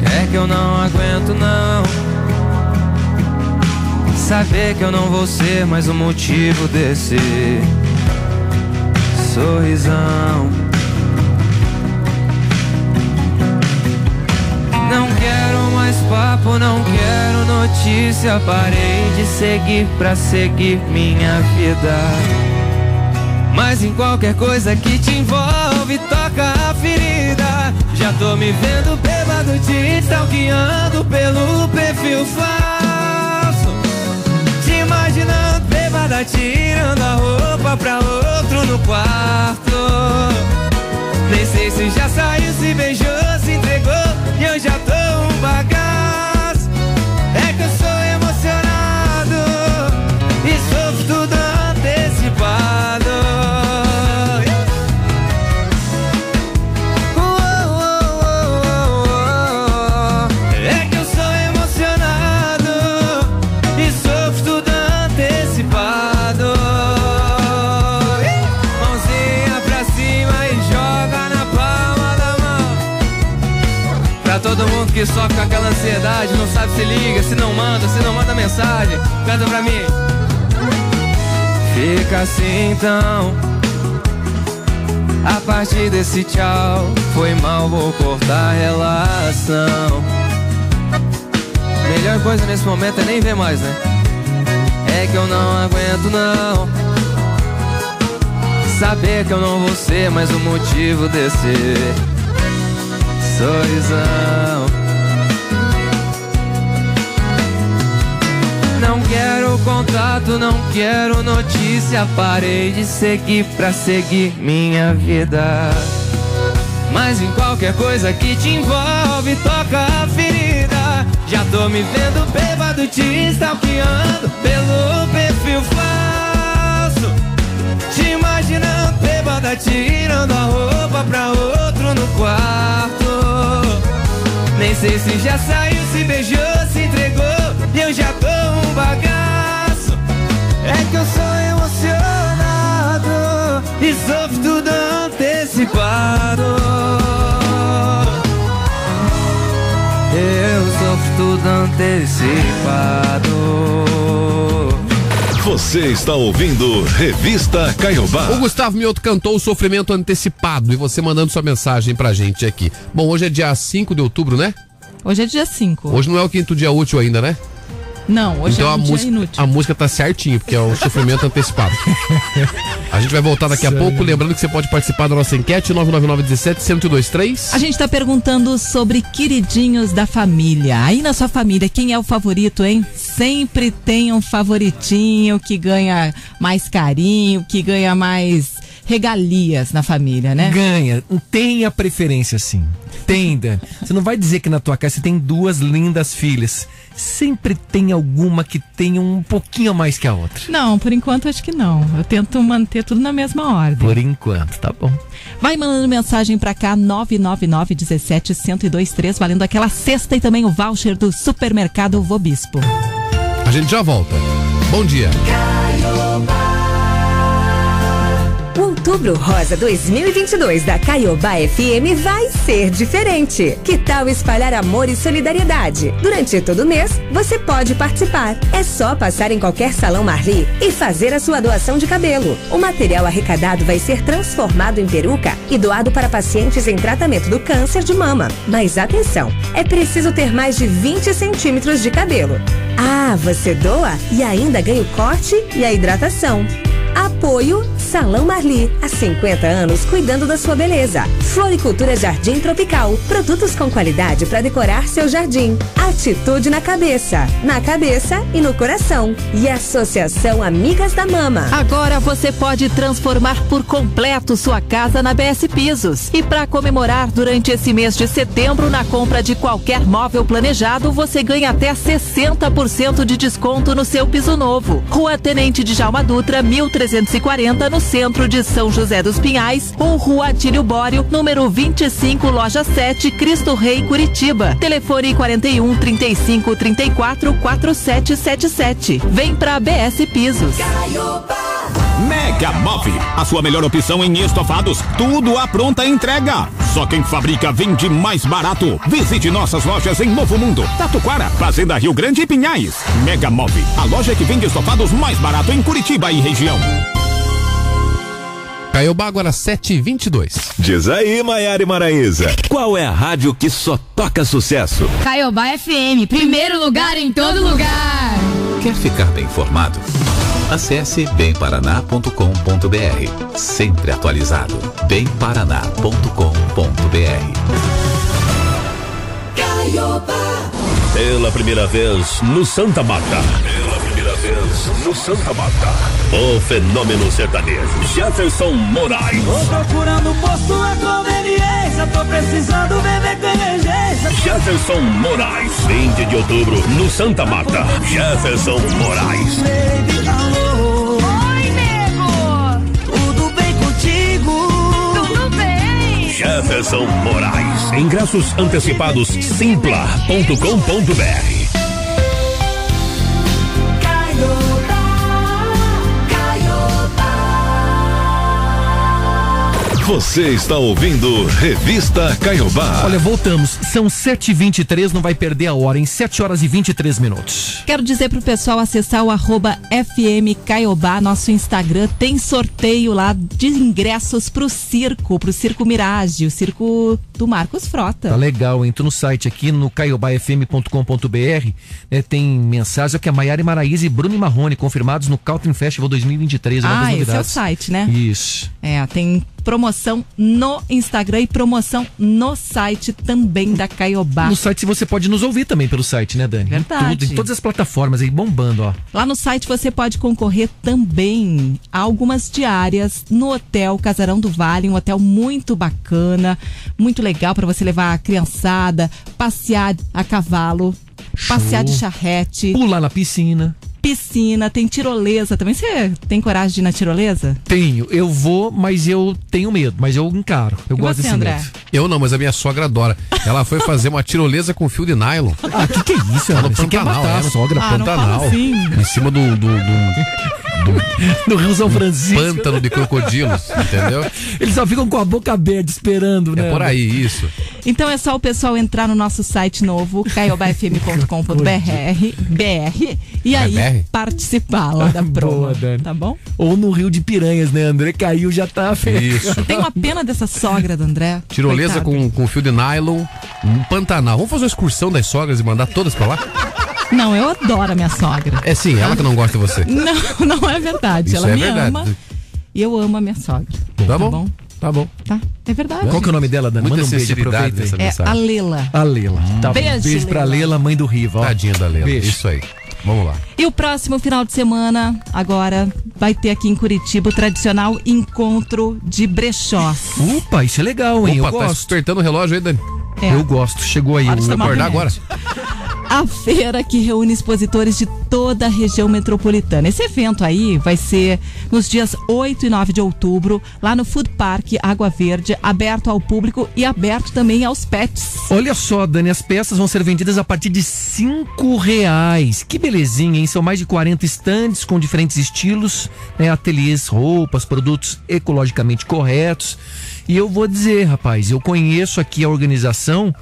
É que eu não aguento não. Saber que eu não vou ser mais o motivo desse sorrisão. Não quero mais papo, não quero notícia. Parei de seguir pra seguir minha vida. Mas em qualquer coisa que te envolve, toca a ferida. Já tô me vendo bêbado, te stalkeando pelo perfil falso. Te imaginando tirando a roupa pra outro no quarto. Nem sei se já saiu, se beijou, se entregou E eu já tô um bagaço Pra todo mundo que sofre com aquela ansiedade, não sabe se liga, se não manda, se não manda mensagem, canta pra mim. Fica assim então. A partir desse tchau, foi mal, vou cortar a relação. Melhor coisa nesse momento é nem ver mais, né? É que eu não aguento não. Saber que eu não vou ser mais o motivo desse sorrisão. Não quero contato, não quero notícia. Parei de seguir pra seguir minha vida. Mas em qualquer coisa que te envolve, toca a ferida. Já tô me vendo bêbado, te stalkeando pelo perfil falso. Te imaginando bêbada, tirando a roupa pra outro no quarto. Nem sei se já saiu, se beijou, se entregou. e eu já tô um bagaço. É que eu sou emocionado e sofro tudo antecipado. Eu sofro tudo antecipado. Você está ouvindo Revista Caiobá. O Gustavo Mioto cantou o sofrimento antecipado e você mandando sua mensagem pra gente aqui. Bom, hoje é dia 5 de outubro, né? Hoje é dia 5. Hoje não é o quinto dia útil ainda, né? Não, hoje então é um a, música, inútil. a música tá certinho, porque é o sofrimento antecipado. A gente vai voltar daqui a pouco, lembrando que você pode participar da nossa enquete 999 17 1023. A gente tá perguntando sobre queridinhos da família. Aí na sua família, quem é o favorito, hein? Sempre tem um favoritinho que ganha mais carinho, que ganha mais regalias na família, né? Ganha. Tem a preferência, sim. Dani. Você não vai dizer que na tua casa você tem duas lindas filhas. Sempre tem alguma que tenha um pouquinho a mais que a outra. Não, por enquanto acho que não. Eu tento manter tudo na mesma ordem. Por enquanto, tá bom. Vai mandando mensagem pra cá, 999 17 1023, valendo aquela cesta e também o voucher do supermercado Vobispo. A gente já volta. Bom dia. O Outubro Rosa 2022 da Caiobá FM vai ser diferente. Que tal espalhar amor e solidariedade? Durante todo o mês, você pode participar. É só passar em qualquer salão Marli e fazer a sua doação de cabelo. O material arrecadado vai ser transformado em peruca e doado para pacientes em tratamento do câncer de mama. Mas atenção, é preciso ter mais de 20 centímetros de cabelo. Ah, você doa e ainda ganha o corte e a hidratação. Apoio Salão Marli. Há 50 anos cuidando da sua beleza. Floricultura Jardim Tropical. Produtos com qualidade para decorar seu jardim. Atitude na cabeça. Na cabeça e no coração. E Associação Amigas da Mama. Agora você pode transformar por completo sua casa na BS Pisos. E para comemorar durante esse mês de setembro, na compra de qualquer móvel planejado, você ganha até 60% de desconto no seu piso novo. Rua Tenente de Jalma Dutra, 1340, no centro de São José dos Pinhais, ou Rua Atílio Bório, número 25, loja 7, Cristo Rei, Curitiba. Telefone 41 35 34 4777. Vem pra BS Pisos. Mega Move, a sua melhor opção em estofados. Tudo à pronta entrega. Só quem fabrica vende mais barato. Visite nossas lojas em Novo Mundo, Tatuquara, Fazenda Rio Grande e Pinhais. Mega Move, a loja que vende estofados mais barato em Curitiba e região. Caiobá agora 7h22. Diz aí, Maiara e Maraísa. Qual é a rádio que só toca sucesso? Caiobá FM, primeiro lugar em todo lugar. Quer ficar bem informado? Acesse bemparaná.com.br. Sempre atualizado. bemparaná.com.br. Pela primeira vez no Santa Mata. Primeira vez no Santa Mata. O fenômeno sertanejo. Jefferson Moraes. Tô procurando posto a conveniência, tô precisando beber com emergência. Jefferson Moraes. 20 de outubro no Santa Mata. Jefferson Moraes. Oi, nego! Tudo bem contigo? Tudo bem! Jefferson Moraes. Ingressos antecipados simpla.com.br. Você está ouvindo Revista Caiobá. Olha, voltamos. São 7h23, não vai perder a hora, em 7 horas e 23 minutos. Quero dizer pro pessoal acessar o arroba FM Caiobá, nosso Instagram. Tem sorteio lá de ingressos pro circo, pro Circo Mirage, o circo do Marcos Frota. Tá legal, entra no site aqui no caiobafm.com.br, né, tem mensagem que a Maiara e Maraíza e Bruno e Marrone confirmados no Caltrim Festival 2023. novas Ah, esse é o site, né? Isso. É, tem promoção no Instagram e promoção no site também da Caiobá. No site você pode nos ouvir também pelo site, né, Dani? Em Verdade. tudo, em todas as plataformas aí, bombando, ó. Lá no site você pode concorrer também a algumas diárias no Hotel Casarão do Vale, um hotel muito bacana, muito legal para você levar a criançada, passear a cavalo, passear de charrete. Pular na piscina. Piscina, tem tirolesa também. Você tem coragem de ir na tirolesa? Tenho, eu vou, mas eu tenho medo, mas eu encaro. Eu E gosto você, desse André? medo. Eu não, mas a minha sogra adora. Ela foi fazer uma tirolesa com fio de nylon. Ah, que que é isso, no André? Você quer Pantanal, matar é, a no sogra? Ah, não Pantanal. fala assim. Em cima do, do, do, (laughs) No Rio São Francisco. pântano de crocodilos, entendeu? Eles só ficam com a boca aberta esperando, né? É por aí, isso. Então é só o pessoal entrar no nosso site novo, caiobafm.com.br (laughs) BR, e aí BR? participar lá da (laughs) promo. Boa, Dani. Tá bom? Ou no Rio de Piranhas, né, André? Caiu, já tá Isso. Eu tenho uma pena dessa sogra do André. Tirolesa Coitado. com, com fio de nylon, um Pantanal. Vamos fazer uma excursão das sogras e mandar todas pra lá? Não, eu adoro a minha sogra. É sim, ela que não gosta de você. Não, (laughs) não é verdade. Isso Ela é me verdade. ama e eu amo a minha sogra. Tá bom? Tá bom. Tá? É verdade. Qual que é o nome dela, Dani? Muita Manda um beijo, aproveita nessa. É a Lela. A Lela. Tá bom. Beijo, Beijo pra Lela. Mãe do Riva. ó. Tadinha da Lela. Beijo. Isso aí. Vamos lá. E o próximo final de semana, agora, vai ter aqui em Curitiba o tradicional encontro de brechós. Opa, isso é legal, hein? Opa, eu tá gosto. despertando o relógio aí, Dani. É. Eu gosto. Chegou aí. Tomar Acordar agora? A feira que reúne expositores de toda a região metropolitana. Esse evento aí vai ser nos dias 8 e 9 de outubro, lá no Food Park Água Verde, aberto ao público e aberto também aos pets. Olha só, Dani, as peças vão ser vendidas a partir de cinco reais. Que belezinha, hein? São mais de 40 estandes com diferentes estilos, né? ateliês, roupas, produtos ecologicamente corretos. E eu vou dizer, rapaz, eu conheço aqui a organização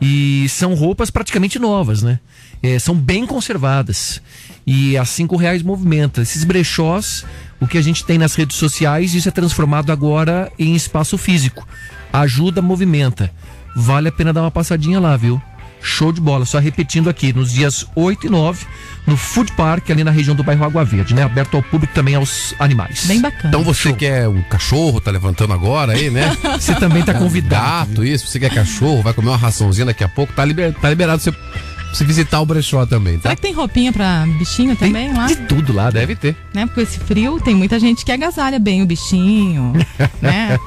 e são roupas praticamente novas, né? É, são bem conservadas. E a cinco reais movimenta. Esses brechós, o que a gente tem nas redes sociais, isso é transformado agora em espaço físico. Ajuda, movimenta. Vale a pena dar uma passadinha lá, viu? Show de bola. Só repetindo aqui, nos dias 8 e 9, no Food Park, ali na região do bairro Água Verde, né? Aberto ao público também aos animais. Bem bacana. Então você quer um cachorro, tá levantando agora aí, né? (laughs) Você também tá Um convidado. Gato, isso. Você quer cachorro, vai comer uma raçãozinha daqui a pouco, tá, liber- tá liberado você, você visitar o brechó também, tá? Será que tem roupinha pra bichinho também lá? De tudo lá, Deve ter. Né? Porque esse frio tem muita gente que agasalha bem o bichinho, (laughs) né?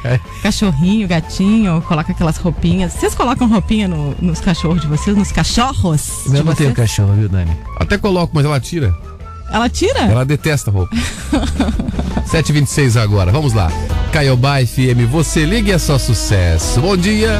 Cachorrinho, gatinho, coloca aquelas roupinhas. Vocês colocam roupinha no- nos cachorros de vocês, nos cachorros? Eu não tenho cachorro, viu, Dani? Até coloco, mas ela tira. Ela tira? Ela detesta roupa. (laughs) 7h26 agora, vamos lá. Caiobá FM, você liga é só sucesso. Bom dia.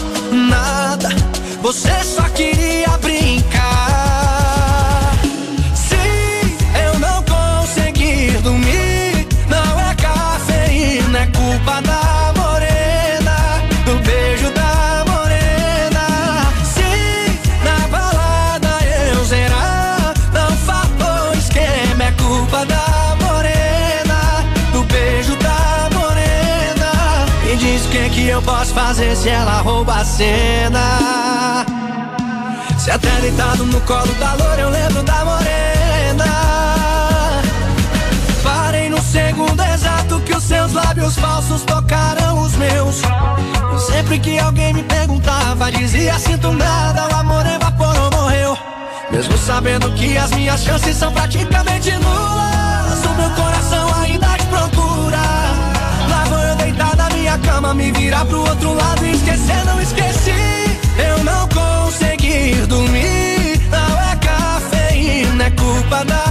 Você só queria brincar. Rouba a cena. Se até deitado no colo da loura eu lembro da morena. Parei no segundo exato que os seus lábios falsos tocaram os meus. Sempre que alguém me perguntava, dizia sinto nada, o amor evaporou, morreu. Mesmo sabendo que as minhas chances são praticamente nulas, o meu coração minha cama, me virar pro outro lado e esquecer, não esqueci. Eu não consegui dormir, não é cafeína, é culpa da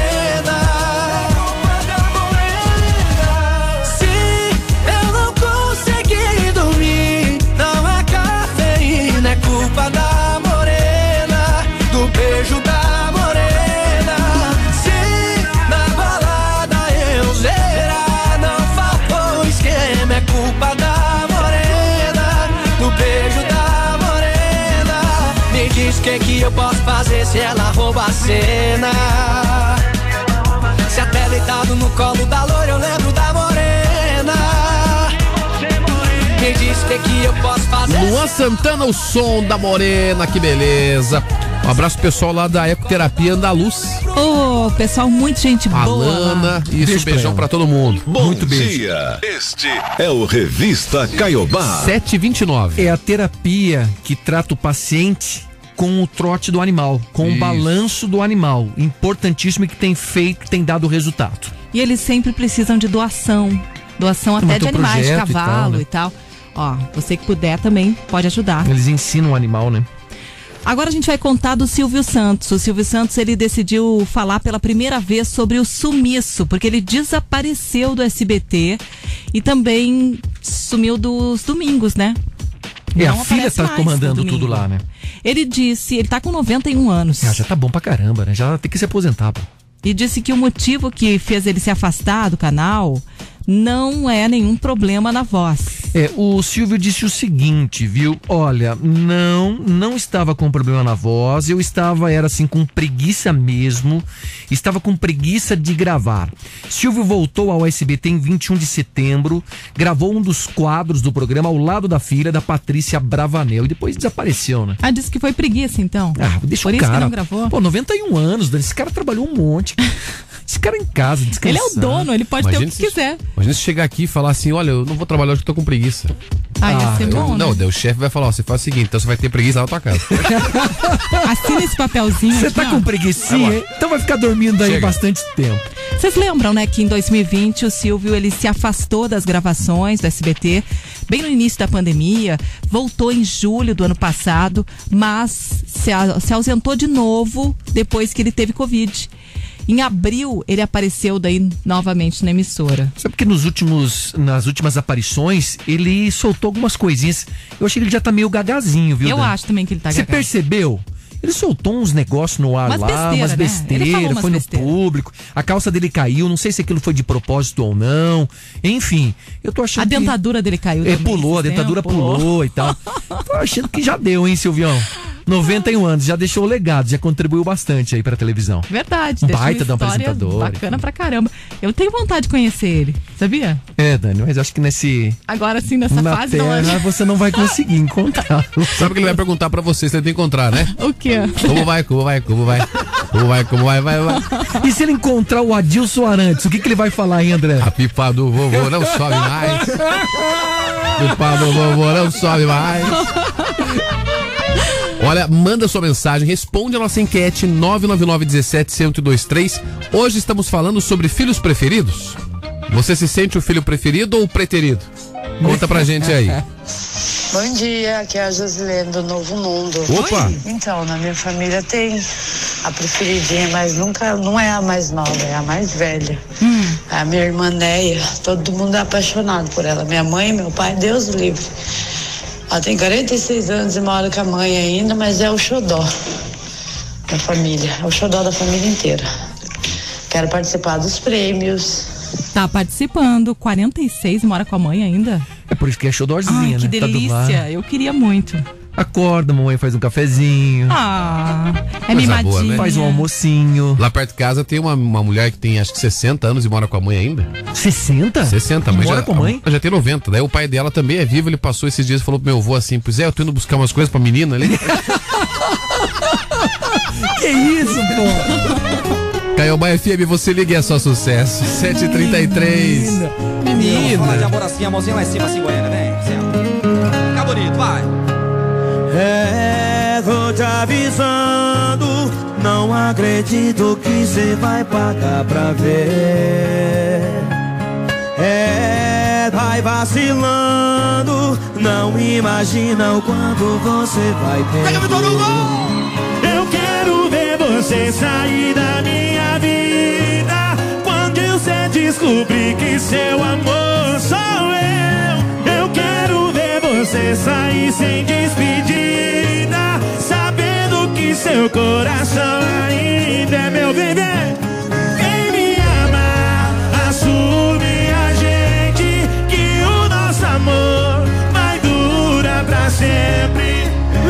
Se ela rouba a cena. Se até deitado no colo da loira eu lembro da morena. Me diz o que, que eu posso fazer. Luan Santana, o som da morena, que beleza. Um abraço pessoal lá da Ecoterapia Andaluz. Ô, pessoal, muito gente boa. Alana, isso, pra beijão ela. pra todo mundo. Bom Muito beijo. dia. Este é o Revista Caiobá. 729. É a terapia que trata o paciente com o trote do animal, com Isso. o balanço do animal. Importantíssimo e que tem feito, tem dado resultado. E eles sempre precisam de doação. Doação até de animais, de projeto e tal, cavalo né? e tal. Ó, você que puder também pode ajudar. Eles ensinam o animal, né? Agora a gente vai contar do Silvio Santos. O Silvio Santos ele decidiu falar pela primeira vez sobre o sumiço, porque ele desapareceu do SBT e também sumiu dos domingos, né? E a filha tá comandando tudo lá, né? Ele disse, ele tá com 91 anos. Ah, já tá bom pra caramba, né? Já tem que se aposentar, pô. E disse que o motivo que fez ele se afastar do canal não é nenhum problema na voz. É, o Silvio disse o seguinte, viu? Olha, não, não estava com problema na voz, eu estava, era assim, com preguiça mesmo, estava com preguiça de gravar. Silvio voltou ao SBT em 21 de setembro, gravou um dos quadros do programa ao lado da filha, da Patrícia Bravanel, e depois desapareceu, né? Ah, disse que foi preguiça então. Ah, deixa Por o isso cara. que não gravou. Pô, 91 anos, Dani, esse cara trabalhou um monte. (laughs) Esse cara em casa, Ele descansando. é o dono, ele pode ter o que se, quiser. Imagina se chegar aqui e falar assim: olha, eu não vou trabalhar hoje que eu tô com preguiça. Ah, ia ser eu- bom, Não, né? daí o chefe vai falar: ó, você faz o seguinte, então você vai ter preguiça lá na tua casa. (laughs) Assina esse papelzinho Você aqui, tá ó. com hein? Então vai ficar dormindo aí Chega. bastante tempo. Vocês lembram, né, que em 2020 o Silvio ele se afastou das gravações do SBT, bem no início da pandemia, voltou em julho do ano passado, mas se, a- se ausentou de novo depois que ele teve Covid. Em abril, ele apareceu daí novamente na emissora. Sabe que nos últimos, nas últimas aparições, ele soltou algumas coisinhas. Eu achei que ele já tá meio gagazinho, viu? Eu Dan? acho também que ele tá Você percebeu? Ele soltou uns negócios no ar Umas lá, besteira, umas né? besteiras, foi no besteira. público. A calça dele caiu, não sei se aquilo foi de propósito ou não. Enfim, eu tô achando A que... dentadura dele caiu É, também pulou, a dentadura tempo. pulou e tal. (laughs) Tô achando que já deu, hein, Silvião? 91 anos, já deixou o legado, já contribuiu bastante aí pra televisão. Verdade, Um baita de um apresentador. Bacana pra caramba. Eu tenho vontade de conhecer ele, sabia? É, Dani, mas acho que nesse. Agora sim, nessa na fase não terra é. você não vai conseguir encontrar. (laughs) Sabe o que ele vai perguntar pra você se ele tem que encontrar, né? O quê? Como vai, como vai, como vai? Como vai, como vai, vai, vai. E se ele encontrar o Adilson Arantes, o que, que ele vai falar, hein, André? A pipa do vovô não sobe mais. Pipa do vovô não sobe mais. (laughs) Olha, manda sua mensagem, responde a nossa enquete 999-17-1023. Hoje estamos falando sobre filhos preferidos. Você se sente o filho preferido ou o preterido? Conta pra gente aí. (laughs) Bom dia, aqui é a Josilene do Novo Mundo. Opa! Oi. Então, na minha família tem a preferidinha, mas nunca, não é a mais nova, é a mais velha. É a minha irmã Neia, todo mundo é apaixonado por ela. Minha mãe, meu pai, Deus livre. Ela tem 46 anos e mora com a mãe ainda, mas é o xodó da família, é o xodó da família inteira. Quero participar dos prêmios. Tá participando, 46, mora com a mãe ainda? É por isso que é Ai, xodózinha, que né? Tá delícia, lado. eu queria muito. Acorda, mamãe faz um cafezinho. Ah, é Coisa mimadinha. boa, né? Faz um almocinho. Lá perto de casa tem uma, uma mulher que tem acho que 60 anos e mora com a mãe ainda. 60? 60, mas Mora já, com a mãe? Já tem 90. Daí o pai dela também é vivo, ele passou esses dias e falou pro meu avô assim: Pois é, eu tô indo buscar umas coisas pra menina ali. (laughs) que isso, pô? Caiobá FM, você liga e é só sucesso. 7h33. Fala de Menina. amor assim, a mãozinha lá em cima, assim, Goiânia, vem. Senta. Fica bonito, vai. É, tô te avisando, não acredito que cê vai pagar pra ver. É, vai vacilando, não imagina o quanto você vai perder. Eu quero ver você sair da minha vida quando você descobrir que seu amor sou eu. Eu quero ver você sair sem despedida, sabendo que seu coração ainda é meu bebê. Vem me amar, assume a gente que o nosso amor vai durar pra sempre.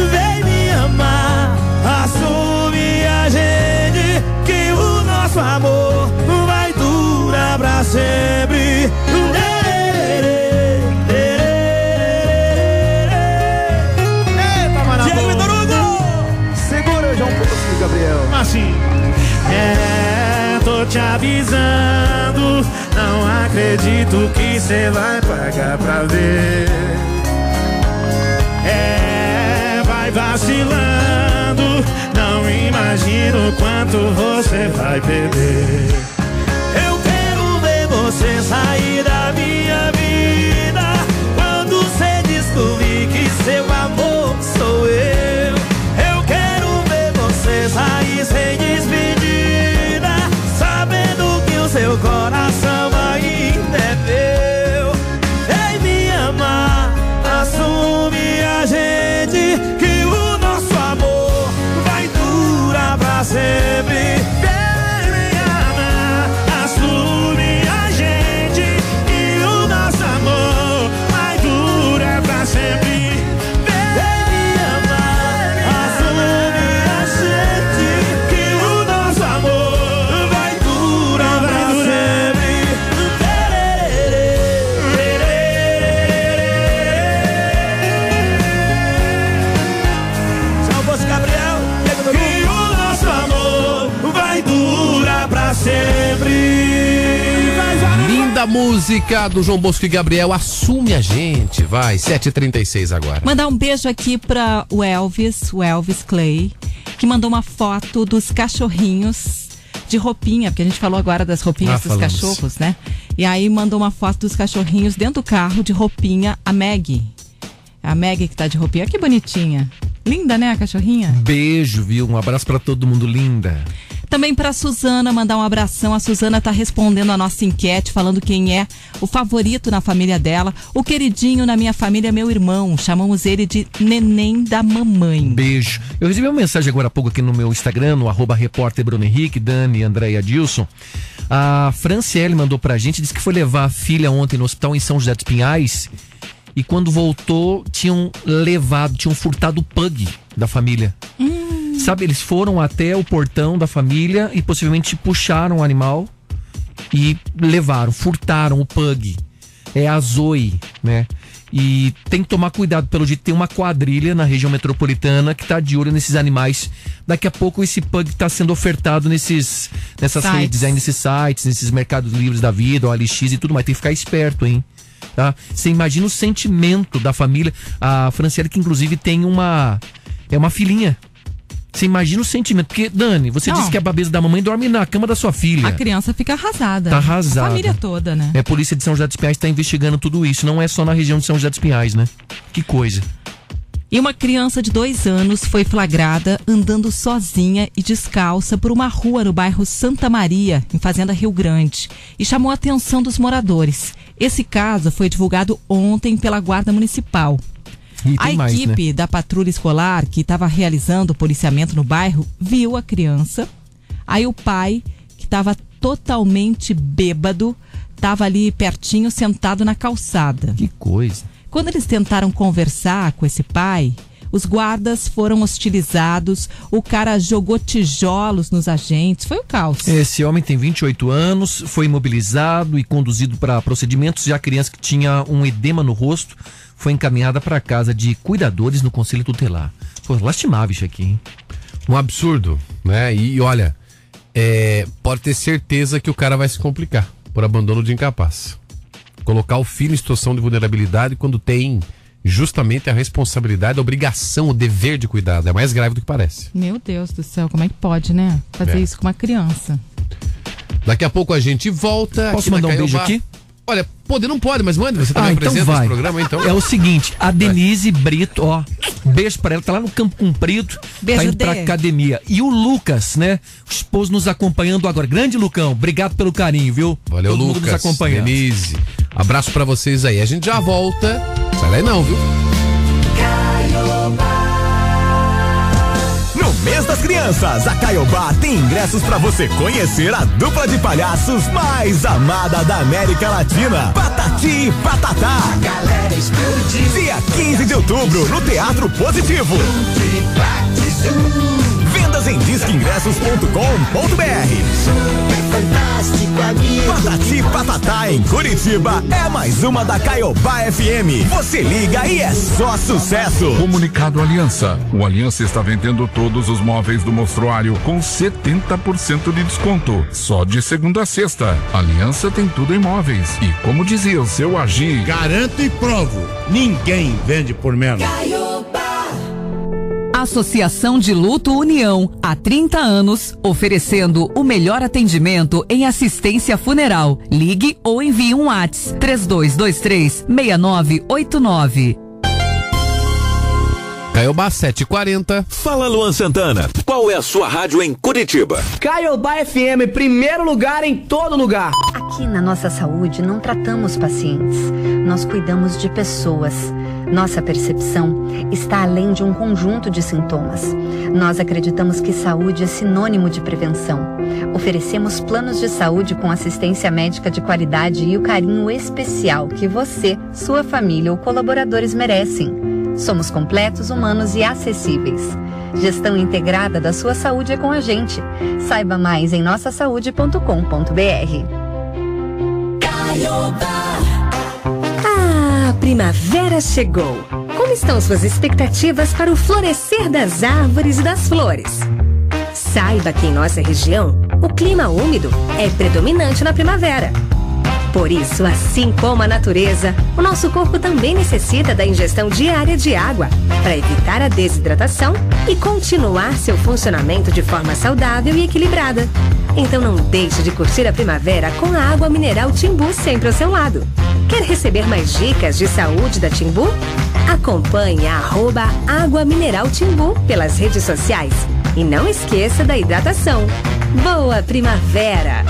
Vem me amar, assume a gente que o nosso amor vai durar pra sempre. te avisando. Não acredito que cê vai pagar pra ver. É, vai vacilando. Não imagino quanto você vai perder. Seu coração música do João Bosco e Gabriel. Assume a gente, vai. 7h36 agora. Mandar um beijo aqui para o Elvis, o Elvis Clay, que mandou uma foto dos cachorrinhos de roupinha, porque a gente falou agora das roupinhas Ah, dos falamos. cachorros, né? E aí mandou uma foto dos cachorrinhos dentro do carro de roupinha, a Maggie. A Maggie que tá de roupinha, que bonitinha. Linda, né, a cachorrinha? Beijo, viu? Um abraço pra todo mundo, linda. Também para Suzana, mandar um abração. A Suzana tá respondendo a nossa enquete, falando quem é o favorito na família dela. O queridinho na minha família é meu irmão. Chamamos ele de neném da mamãe. Beijo. Eu recebi uma mensagem agora há pouco aqui no meu Instagram, no arroba repórter Bruno Henrique, Dani, André e Adilson. A Franciele mandou pra gente, disse que foi levar a filha ontem no hospital em São José dos Pinhais e quando voltou tinham levado, tinham furtado o pug da família. Sabe, eles foram até o portão da família e possivelmente puxaram o animal e levaram, furtaram o pug. É a Zoe, né? E tem que tomar cuidado, pelo jeito tem uma quadrilha na região metropolitana que tá de olho nesses animais. Daqui a pouco esse pug tá sendo ofertado nesses nessas Sites. redes aí, nesses sites, nesses mercados livres da vida, o LX e tudo mais. Tem que ficar esperto, hein? Tá? Você imagina o sentimento da família. A Franciele, que inclusive tem uma. É uma filhinha. Você imagina o sentimento. Porque, Dani, você Não. disse que a babesa da mamãe dorme na cama da sua filha. A criança fica arrasada. Tá arrasada. A família toda, né? É, a polícia de São José dos Pinhais está investigando tudo isso. Não é só na região de São José dos Pinhais, né? Que coisa. E uma criança de dois anos foi flagrada andando sozinha e descalça por uma rua no bairro Santa Maria, em Fazenda Rio Grande, e chamou a atenção dos moradores. Esse caso foi divulgado ontem pela Guarda Municipal. A mais, equipe né? da patrulha escolar que estava realizando o policiamento no bairro viu a criança. Aí o pai, que estava totalmente bêbado, estava ali pertinho, sentado na calçada. Que coisa. Quando eles tentaram conversar com esse pai, os guardas foram hostilizados, o cara jogou tijolos nos agentes, foi o caos. Esse homem tem 28 anos, foi imobilizado e conduzido para procedimentos. Já a criança que tinha um edema no rosto foi encaminhada para casa de cuidadores no Conselho Tutelar. Pô, lastimável isso aqui, hein? Um absurdo, né? E, e olha, é, pode ter certeza que o cara vai se complicar por abandono de incapaz. Colocar o filho em situação de vulnerabilidade quando tem justamente a responsabilidade, a obrigação, o dever de cuidado. É mais grave do que parece. Meu Deus do céu, como é que pode, né? Fazer É. isso com uma criança. Daqui a pouco a gente volta. Posso mandar um beijo aqui? Olha, pode, não pode, mas manda. Você também Ah, então apresenta vai. esse programa, então. É o seguinte, a Denise Brito, ó, beijo pra ela, tá lá no Campo Comprido, Beijo, tá indo pra academia. E o Lucas, né, o esposo nos acompanhando agora. Grande Lucão, obrigado pelo carinho, viu? Valeu, Todo mundo Lucas. nos acompanhando. Denise. Abraço pra vocês aí. A gente já volta. Sai daí não, viu? No mês das crianças, a Caiobá tem ingressos pra você conhecer a dupla de palhaços mais amada da América Latina, Patati e Patatá. Galera explodiu. Dia 15 de outubro, no Teatro Positivo. Em disqueingressos.com.br. Patati Patatá em Curitiba é mais uma da Caiobá FM. Você liga e é só sucesso. Comunicado Aliança. O Aliança está vendendo todos os móveis do mostruário com 70% de desconto. Só de segunda a sexta. Aliança tem tudo em móveis. E como dizia o seu Agir. Garanto e provo. Ninguém vende por menos. Associação de Luto União, há 30 anos, oferecendo o melhor atendimento em assistência funeral. Ligue ou envie um WhatsApp 3223 6989. Caiobá 740. Fala Luan Santana, qual é a sua rádio em Curitiba? Caiobá FM, primeiro lugar em todo lugar. Aqui na nossa saúde não tratamos pacientes, nós cuidamos de pessoas. Nossa percepção está além de um conjunto de sintomas. Nós acreditamos que saúde é sinônimo de prevenção. Oferecemos planos de saúde com assistência médica de qualidade e o carinho especial que você, sua família ou colaboradores merecem. Somos completos, humanos e acessíveis. Gestão integrada da sua saúde é com a gente. Saiba mais em nossasaude.com.br. Primavera chegou. Como estão suas expectativas para o florescer das árvores e das flores? Saiba que em nossa região, o clima úmido é predominante na primavera. Por isso, assim como a natureza, o nosso corpo também necessita da ingestão diária de água para evitar a desidratação e continuar seu funcionamento de forma saudável e equilibrada. Então não deixe de curtir a primavera com a água mineral Timbu sempre ao seu lado. Quer receber mais dicas de saúde da Timbu? Acompanhe a arroba Água Mineral Timbu pelas redes sociais. E não esqueça da hidratação. Boa primavera!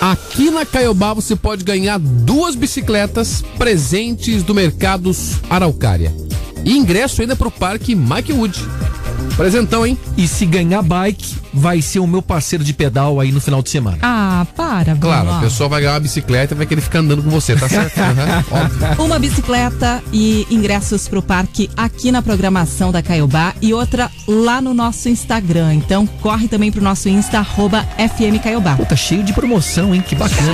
Aqui na Caiobá você pode ganhar duas bicicletas presentes do Mercados Araucária. E ingresso ainda pro Parque Mike Wood. Presentão, hein? E se ganhar bike, vai ser o meu parceiro de pedal aí no final de semana. Ah, para, Claro, Bruno. a pessoa vai ganhar uma bicicleta e vai querer ficar andando com você, tá certo? (laughs) Uhum, óbvio. Uma bicicleta e ingressos pro parque aqui na programação da Caiobá e outra lá no nosso Instagram. Então corre também pro nosso Insta, arroba FM Caiobá. Pô, tá cheio de promoção, hein? Que bacana.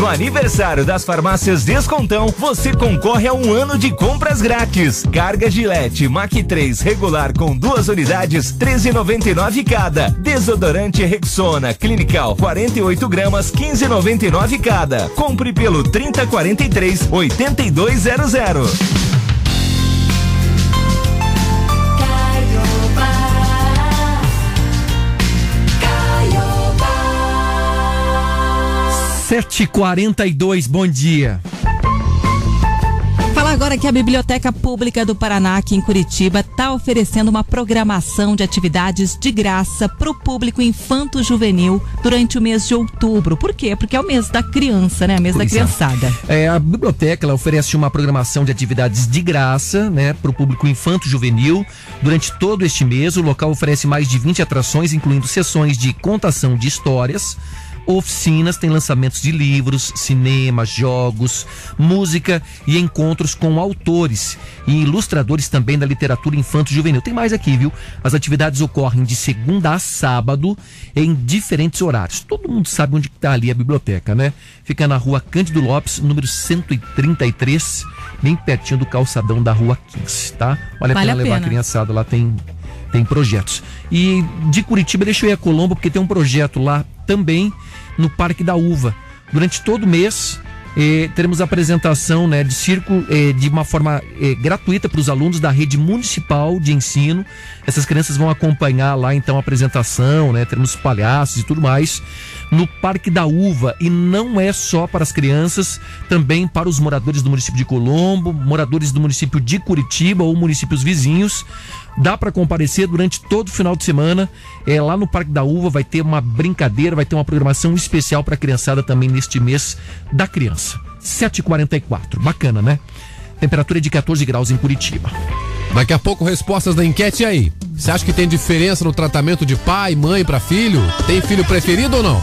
No aniversário das farmácias Descontão, você concorre a um ano de compras grátis. Carga Gillette Mac 3 regular com duas unidades, 13,99 cada. Desodorante Rexona Clinical 48 gramas, 15,99 cada. Compre pelo 3043 8200. Sete quarenta e dois, bom dia. Fala agora que a Biblioteca Pública do Paraná, aqui em Curitiba, está oferecendo uma programação de atividades de graça para o público infanto-juvenil durante o mês de outubro. Por quê? Porque é o mês da criança, né? Mês da Pois é. criançada. É, a biblioteca oferece uma programação de atividades de graça, né, para o público infanto-juvenil. Durante todo este mês, o local oferece mais de 20 atrações, incluindo sessões de contação de histórias, oficinas, tem lançamentos de livros, cinema, jogos, música e encontros com autores e ilustradores também da literatura infanto-juvenil. Tem mais aqui, viu? As atividades ocorrem de segunda a sábado em diferentes horários. Todo mundo sabe onde está ali a biblioteca, né? Fica na rua Cândido Lopes, número 133, bem pertinho do calçadão da rua 15, tá? Vale a Vale pena a levar a pena. criançada lá, tem tem projetos. E de Curitiba, deixa eu ir a Colombo, porque tem um projeto lá também no Parque da Uva. Durante todo mês, eh, teremos apresentação né, de circo eh, de uma forma eh, gratuita para os alunos da rede municipal de ensino. Essas crianças vão acompanhar lá então a apresentação, né? Teremos palhaços e tudo mais no Parque da Uva. E não é só para as crianças, também para os moradores do município de Colombo, moradores do município de Curitiba ou municípios vizinhos. Dá para comparecer durante todo o final de semana. É, lá no Parque da Uva vai ter uma brincadeira, vai ter uma programação especial para a criançada também neste mês da criança. 7h44. Bacana, né? Temperatura é de 14 graus em Curitiba. Daqui a pouco, respostas da enquete e aí. Você acha que tem diferença no tratamento de pai, mãe para filho? Tem filho preferido ou não?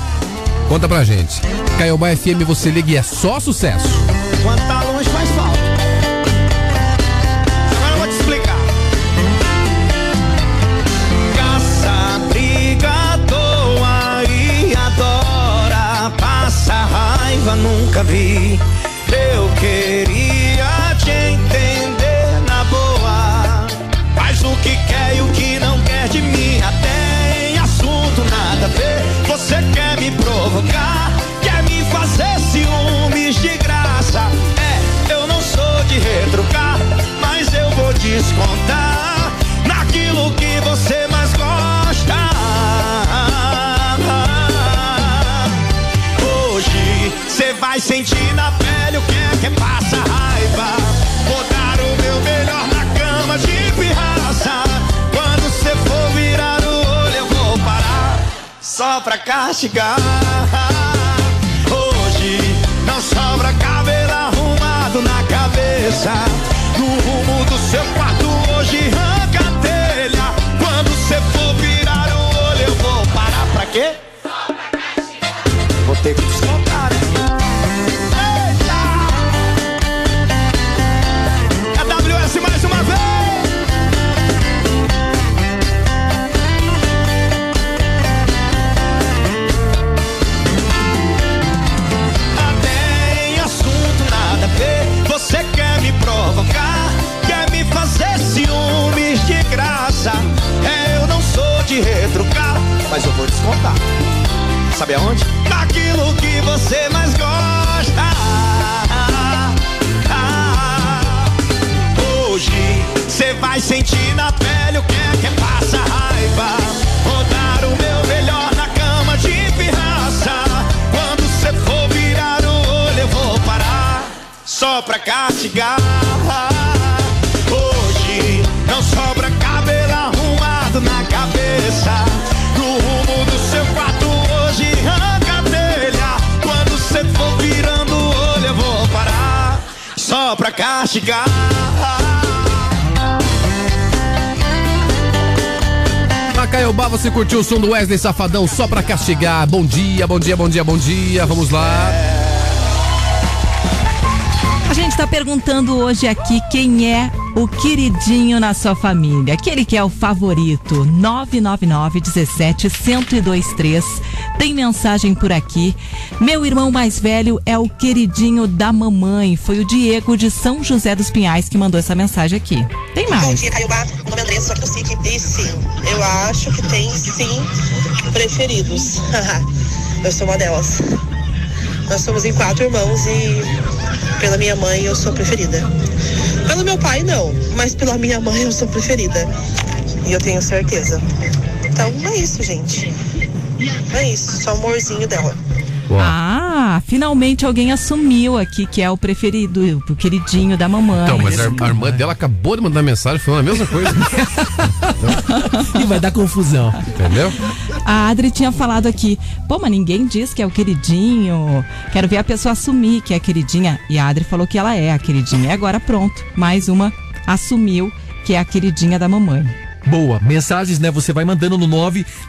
Conta pra gente. Caiobá FM, você liga e é só sucesso. Quando nunca vi. Eu queria te entender na boa. Faz o que quer e o que não quer de mim. Até em assunto nada a ver. Você quer me provocar, quer me fazer ciúmes de graça. É, eu não sou de retrucar, mas eu vou descontar só pra castigar. Hoje não sobra cabelo arrumado na cabeça. Descontar. Sabe aonde? Naquilo que você mais gosta. Hoje você vai sentir na pele o que é que passa raiva. Vou dar o meu melhor na cama de pirraça. Quando você for virar o olho, eu vou parar só pra castigar. Pra castigar. Na Caiobá você curtiu o som do Wesley Safadão só pra castigar. Bom dia, bom dia, bom dia, bom dia. Vamos lá. A gente está perguntando hoje aqui quem é o queridinho na sua família. Aquele que é o favorito. 999 17 1023. Tem mensagem por aqui. Meu irmão mais velho é o queridinho da mamãe. Foi o Diego de São José dos Pinhais que mandou essa mensagem aqui. Tem Bom mais. dia, Caiobá. Meu nome é Andressa, sou aqui do SIC. E sim, eu acho que tem sim preferidos. (laughs) eu sou uma delas. Nós somos em quatro irmãos e pela minha mãe eu sou preferida. Pelo meu pai não, mas pela minha mãe eu sou preferida. E eu tenho certeza. Então é isso, gente. É isso, só o amorzinho dela. Ah, finalmente alguém assumiu aqui que é o preferido, o queridinho da mamãe. Então, mas a, a irmã dela acabou de mandar mensagem falando a mesma coisa. (laughs) E vai dar confusão. Entendeu? A Adri tinha falado aqui, pô, mas ninguém diz que é o queridinho. Quero ver a pessoa assumir que é a queridinha. E a Adri falou que ela é a queridinha. E agora pronto, mais uma assumiu que é a queridinha da mamãe. Boa. Mensagens, né? Você vai mandando no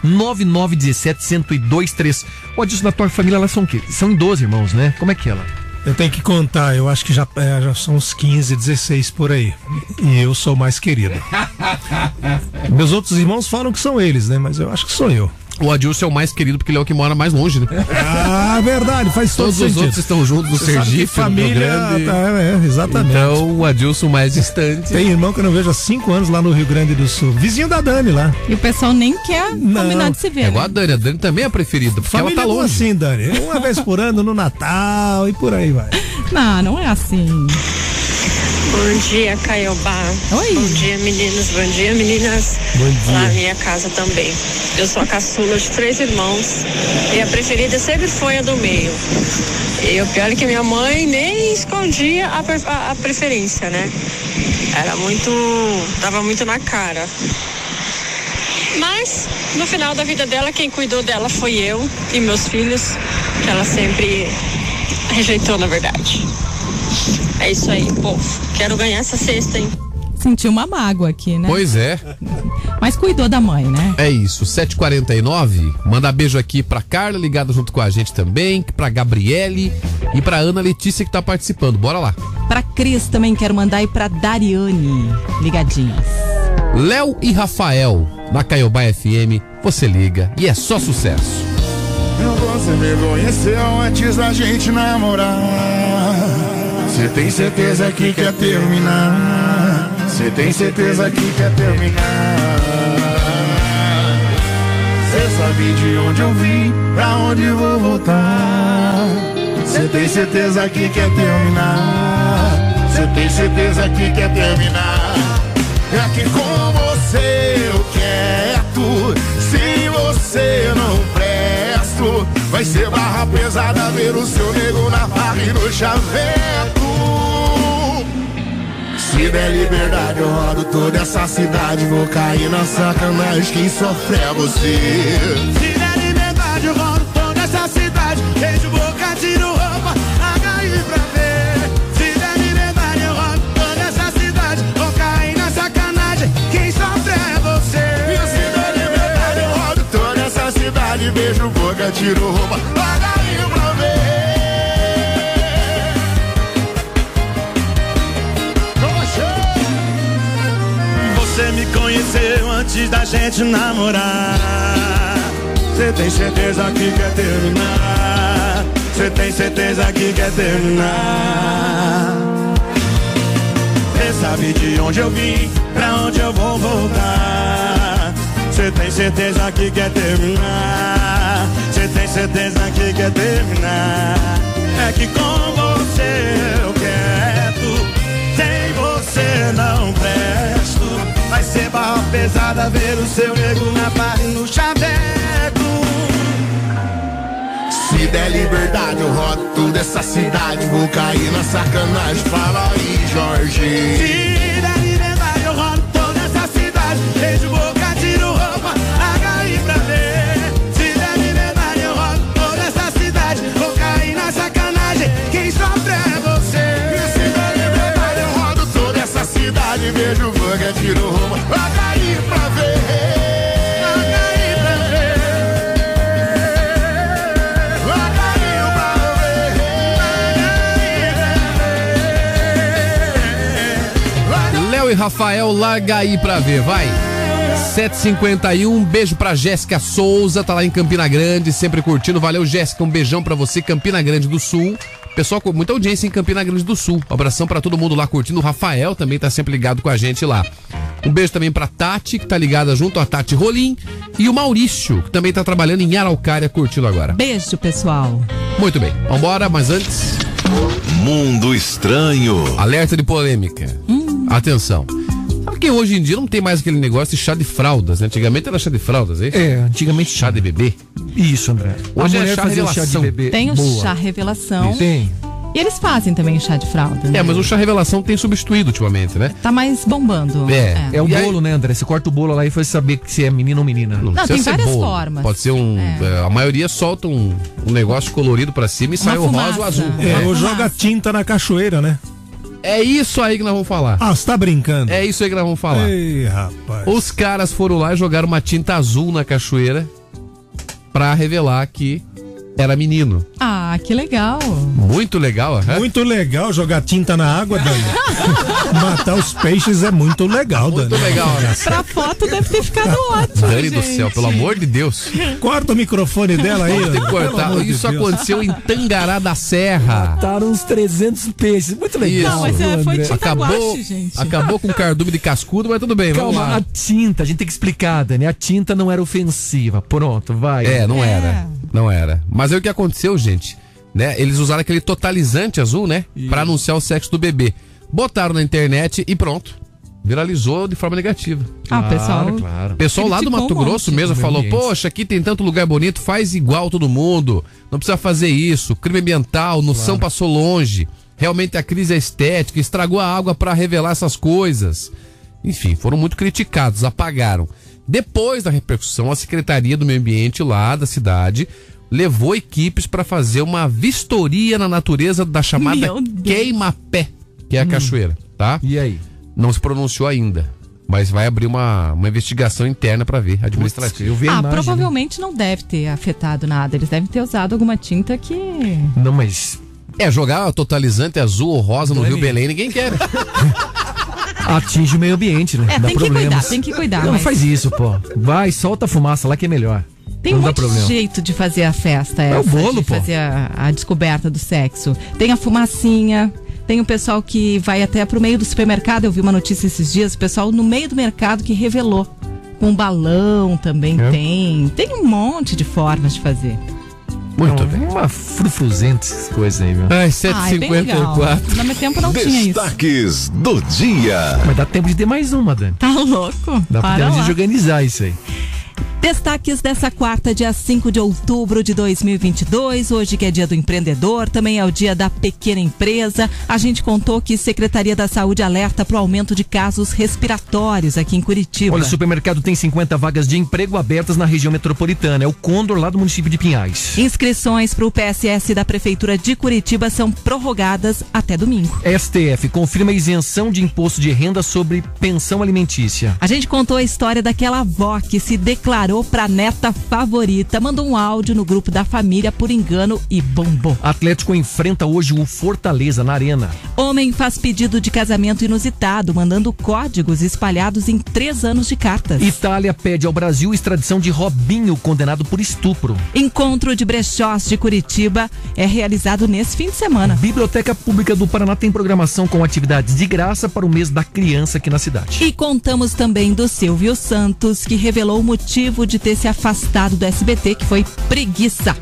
99917-1023. O Adilson, na tua família, elas são o quê? São em 12 irmãos, né? Como é que é ela? Eu tenho que contar, eu acho que já, é, já são uns 15, 16 por aí. E eu sou o mais querido. (laughs) Meus outros irmãos falam que são eles, né? Mas eu acho que sou eu. O Adilson é o mais querido porque ele é o que mora mais longe, né? Ah, verdade, faz todo Todos os sentido. outros estão juntos no Sergipe, no família, Rio Grande. tá, é, exatamente. Então, o Adilson mais distante. Tem irmão que eu não vejo há cinco anos lá no Rio Grande do Sul. Vizinho da Dani lá. E o pessoal nem quer combinar de se ver. É igual né? a Dani. A Dani também é a preferida, porque Família ela tá é longe. assim, Dani. Uma vez por ano no Natal e por aí vai. Não, não é assim. Bom dia, Caiobá. Oi. Bom dia, meninos. Bom dia, meninas. Bom dia. Na minha casa também. Eu sou a caçula de três irmãos e a preferida sempre foi a do meio. E o pior é que minha mãe nem escondia a, a- a preferência, né? Era muito. tava muito na cara. Mas, no final da vida dela, quem cuidou dela foi eu e meus filhos, que ela sempre rejeitou, na verdade. É isso aí, povo. Quero ganhar essa cesta, hein? Sentiu uma mágoa aqui, né? Pois é. Mas cuidou da mãe, né? É isso, 7h49. Manda beijo aqui pra Carla, ligada junto com a gente também, pra Gabriele e pra Ana Letícia que tá participando. Bora lá. Pra Cris também quero mandar e pra Dariane, ligadinhas. Léo e Rafael, na Caiobá FM, você liga e é só sucesso. Você me conheceu antes da gente namorar. Você tem certeza que quer terminar? Você tem certeza que quer terminar? Você sabe de onde eu vim, pra onde vou voltar. Você tem certeza que quer terminar? Você tem certeza que quer terminar? É que com você eu quero. Se você não presto, vai ser barra pesada ver o seu nego na farra e no chaveco. Se der liberdade, eu rodo toda essa cidade. Vou cair na sacanagem, quem sofre é você. Se der liberdade, eu rodo toda essa cidade. Beijo, boca, tiro roupa, HI pra ver. Se der liberdade, eu rodo toda essa cidade. Vou cair na sacanagem, quem sofre é você. Se der liberdade, eu rodo toda essa cidade. Beijo, boca, tiro roupa, antes da gente namorar. Você tem certeza que quer terminar? Você tem certeza que quer terminar? Você sabe de onde eu vim, pra onde eu vou voltar? Você tem certeza que quer terminar? Você tem certeza que quer terminar? É que com você eu quero, sem você não presto. Ser barra pesada ver o seu nego na barra no chaveco. Se der liberdade, eu rodo toda essa cidade. Vou cair na sacanagem. Fala aí, Jorge. Cidade. Beijo, boca, tiro roupa, HI pra ver. HI pra ver. E Rafael, larga aí pra ver, vai. 751, um beijo pra Jéssica Souza, tá lá em Campina Grande, sempre curtindo. Valeu, Jéssica, um beijão pra você, Campina Grande do Sul. Pessoal com muita audiência em Campina Grande do Sul. Um abração pra todo mundo lá curtindo. O Rafael também tá sempre ligado com a gente lá. Um beijo também pra Tati, que tá ligada junto a Tati Rolim. E o Maurício, que também tá trabalhando em Araucária curtindo agora. Beijo, pessoal. Muito bem, vambora, mas antes. Mundo Estranho. Alerta de polêmica. Atenção. Sabe que hoje em dia não tem mais aquele negócio de chá de fraldas, né? Antigamente era chá de fraldas, é isso? É, antigamente chá de bebê. Isso, André. Hoje A é chá fazia o revelação. Tem o Boa. chá revelação. Tem. E eles fazem também o chá de fralda. né? É, mas o chá revelação tem substituído ultimamente, né? Tá mais bombando. É. É o E aí- bolo, né, André? Você corta o bolo lá e foi saber se é menino ou menina. Não, Não, tem várias bolo. formas. Pode ser um. É. é, a maioria solta um, um negócio colorido pra cima e sai o rosa ou fumaça. azul. É, Uma ou fumaça. joga tinta na cachoeira, né? É isso aí que nós vamos falar. Ah, você tá brincando? É isso aí que nós vamos falar. Ei, rapaz. Os caras foram lá e jogaram uma tinta azul na cachoeira pra revelar que era menino. Ah, que legal. Muito legal, aham. Muito legal jogar tinta na água, Dani. (laughs) Matar os peixes é muito legal, Muito Dani. legal, né? Pra foto deve ter ficado ótimo. Dani do gente. céu, pelo amor de Deus. Corta o microfone dela aí. Tem que cortar. de Isso Deus. aconteceu em Tangará da Serra. Mataram uns 300 peixes. Muito legal. Não, mas é, foi André? tinta Acabou, guache, gente. acabou com cardume de cascudo, mas tudo bem, vamos Calma, lá. a tinta, a gente tem que explicar, Dani. A tinta não era ofensiva. Pronto, vai. É, não É. era. Não era. Mas aí o que aconteceu, gente? Né? Eles usaram aquele totalizante azul, né? Pra anunciar o sexo do bebê. Botaram na internet e pronto. Viralizou de forma negativa. Ah, o pessoal. claro. O pessoal lá do Mato Grosso mesmo falou. Poxa, aqui tem tanto lugar bonito, faz igual todo mundo. Não precisa fazer isso. Crime ambiental, noção passou longe. Realmente a crise é estética, estragou a água pra revelar essas coisas. Enfim, foram muito criticados, apagaram. Depois da repercussão, a Secretaria do Meio Ambiente lá da cidade levou equipes para fazer uma vistoria na natureza da chamada queima-pé, que é a cachoeira, tá? E aí? Não se pronunciou ainda, mas vai abrir uma, uma investigação interna para ver, administrativa. Eu vi a Ah, imagem. né? provavelmente não deve ter afetado nada. Eles devem ter usado alguma tinta que. Não, mas É, jogar totalizante azul ou rosa no Rio nem- Belém, ninguém quer. (laughs) atinge o meio ambiente, né? É, Dá tem que problemas. cuidar, tem que cuidar, Não, mas- faz isso, pô. Vai, solta a fumaça lá que é melhor. Tem não um monte de jeito de fazer a festa. É o essa, bolo, de pô. fazer a, a descoberta do sexo. Tem a fumacinha. Tem o pessoal que vai até pro meio do supermercado. Eu vi uma notícia esses dias, o pessoal no meio do mercado que revelou. Com balão também É. tem. Tem um monte de formas de fazer. Muito bem. Uma frufruzenta essas coisas aí, viu? Ai, Ah, é bem legal. No meu tempo não tinha isso. Destaques do dia. Mas dá tempo de ter mais uma, Dani. Tá louco? Dá Para tempo lá. de organizar isso aí. Destaques dessa quarta, dia 5 de outubro de 2022, hoje que é dia do empreendedor, também é o dia da pequena empresa. A gente contou que Secretaria da Saúde alerta para o aumento de casos respiratórios aqui em Curitiba. Olha, o supermercado tem 50 vagas de emprego abertas na região metropolitana. É o Condor lá do município de Pinhais. Inscrições para o PSS da Prefeitura de Curitiba são prorrogadas até domingo. STF confirma a isenção de imposto de renda sobre pensão alimentícia. A gente contou a história daquela avó que se declarou pra neta favorita, mandou um áudio no grupo da família por engano e bombou. Atlético enfrenta hoje o Fortaleza na Arena. Homem faz pedido de casamento inusitado, mandando códigos espalhados em três anos de cartas. Itália pede ao Brasil extradição de Robinho, condenado por estupro. Encontro de brechós de Curitiba é realizado nesse fim de semana. Biblioteca Pública do Paraná tem programação com atividades de graça para o mês da criança aqui na cidade. E contamos também do Silvio Santos, que revelou o motivo de ter se afastado do SBT, que foi preguiça.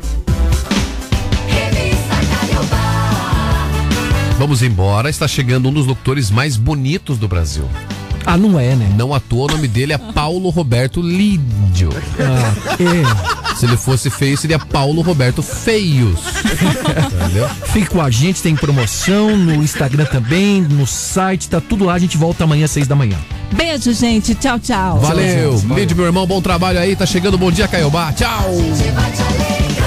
Vamos embora. Está chegando um dos locutores mais bonitos do Brasil. Ah, não é, né? Não à toa, o nome dele é Paulo Roberto Lídio. Ah, é. Se ele fosse feio, seria Paulo Roberto Feios. Entendeu? Fique com a gente, tem promoção no Instagram também, no site, tá tudo lá. A gente volta amanhã às seis da manhã. Beijo, gente. Tchau, tchau. Valeu. Lídio, meu irmão, bom trabalho aí. Tá chegando Bom Dia Caiobá. Tchau. vai te alegrar.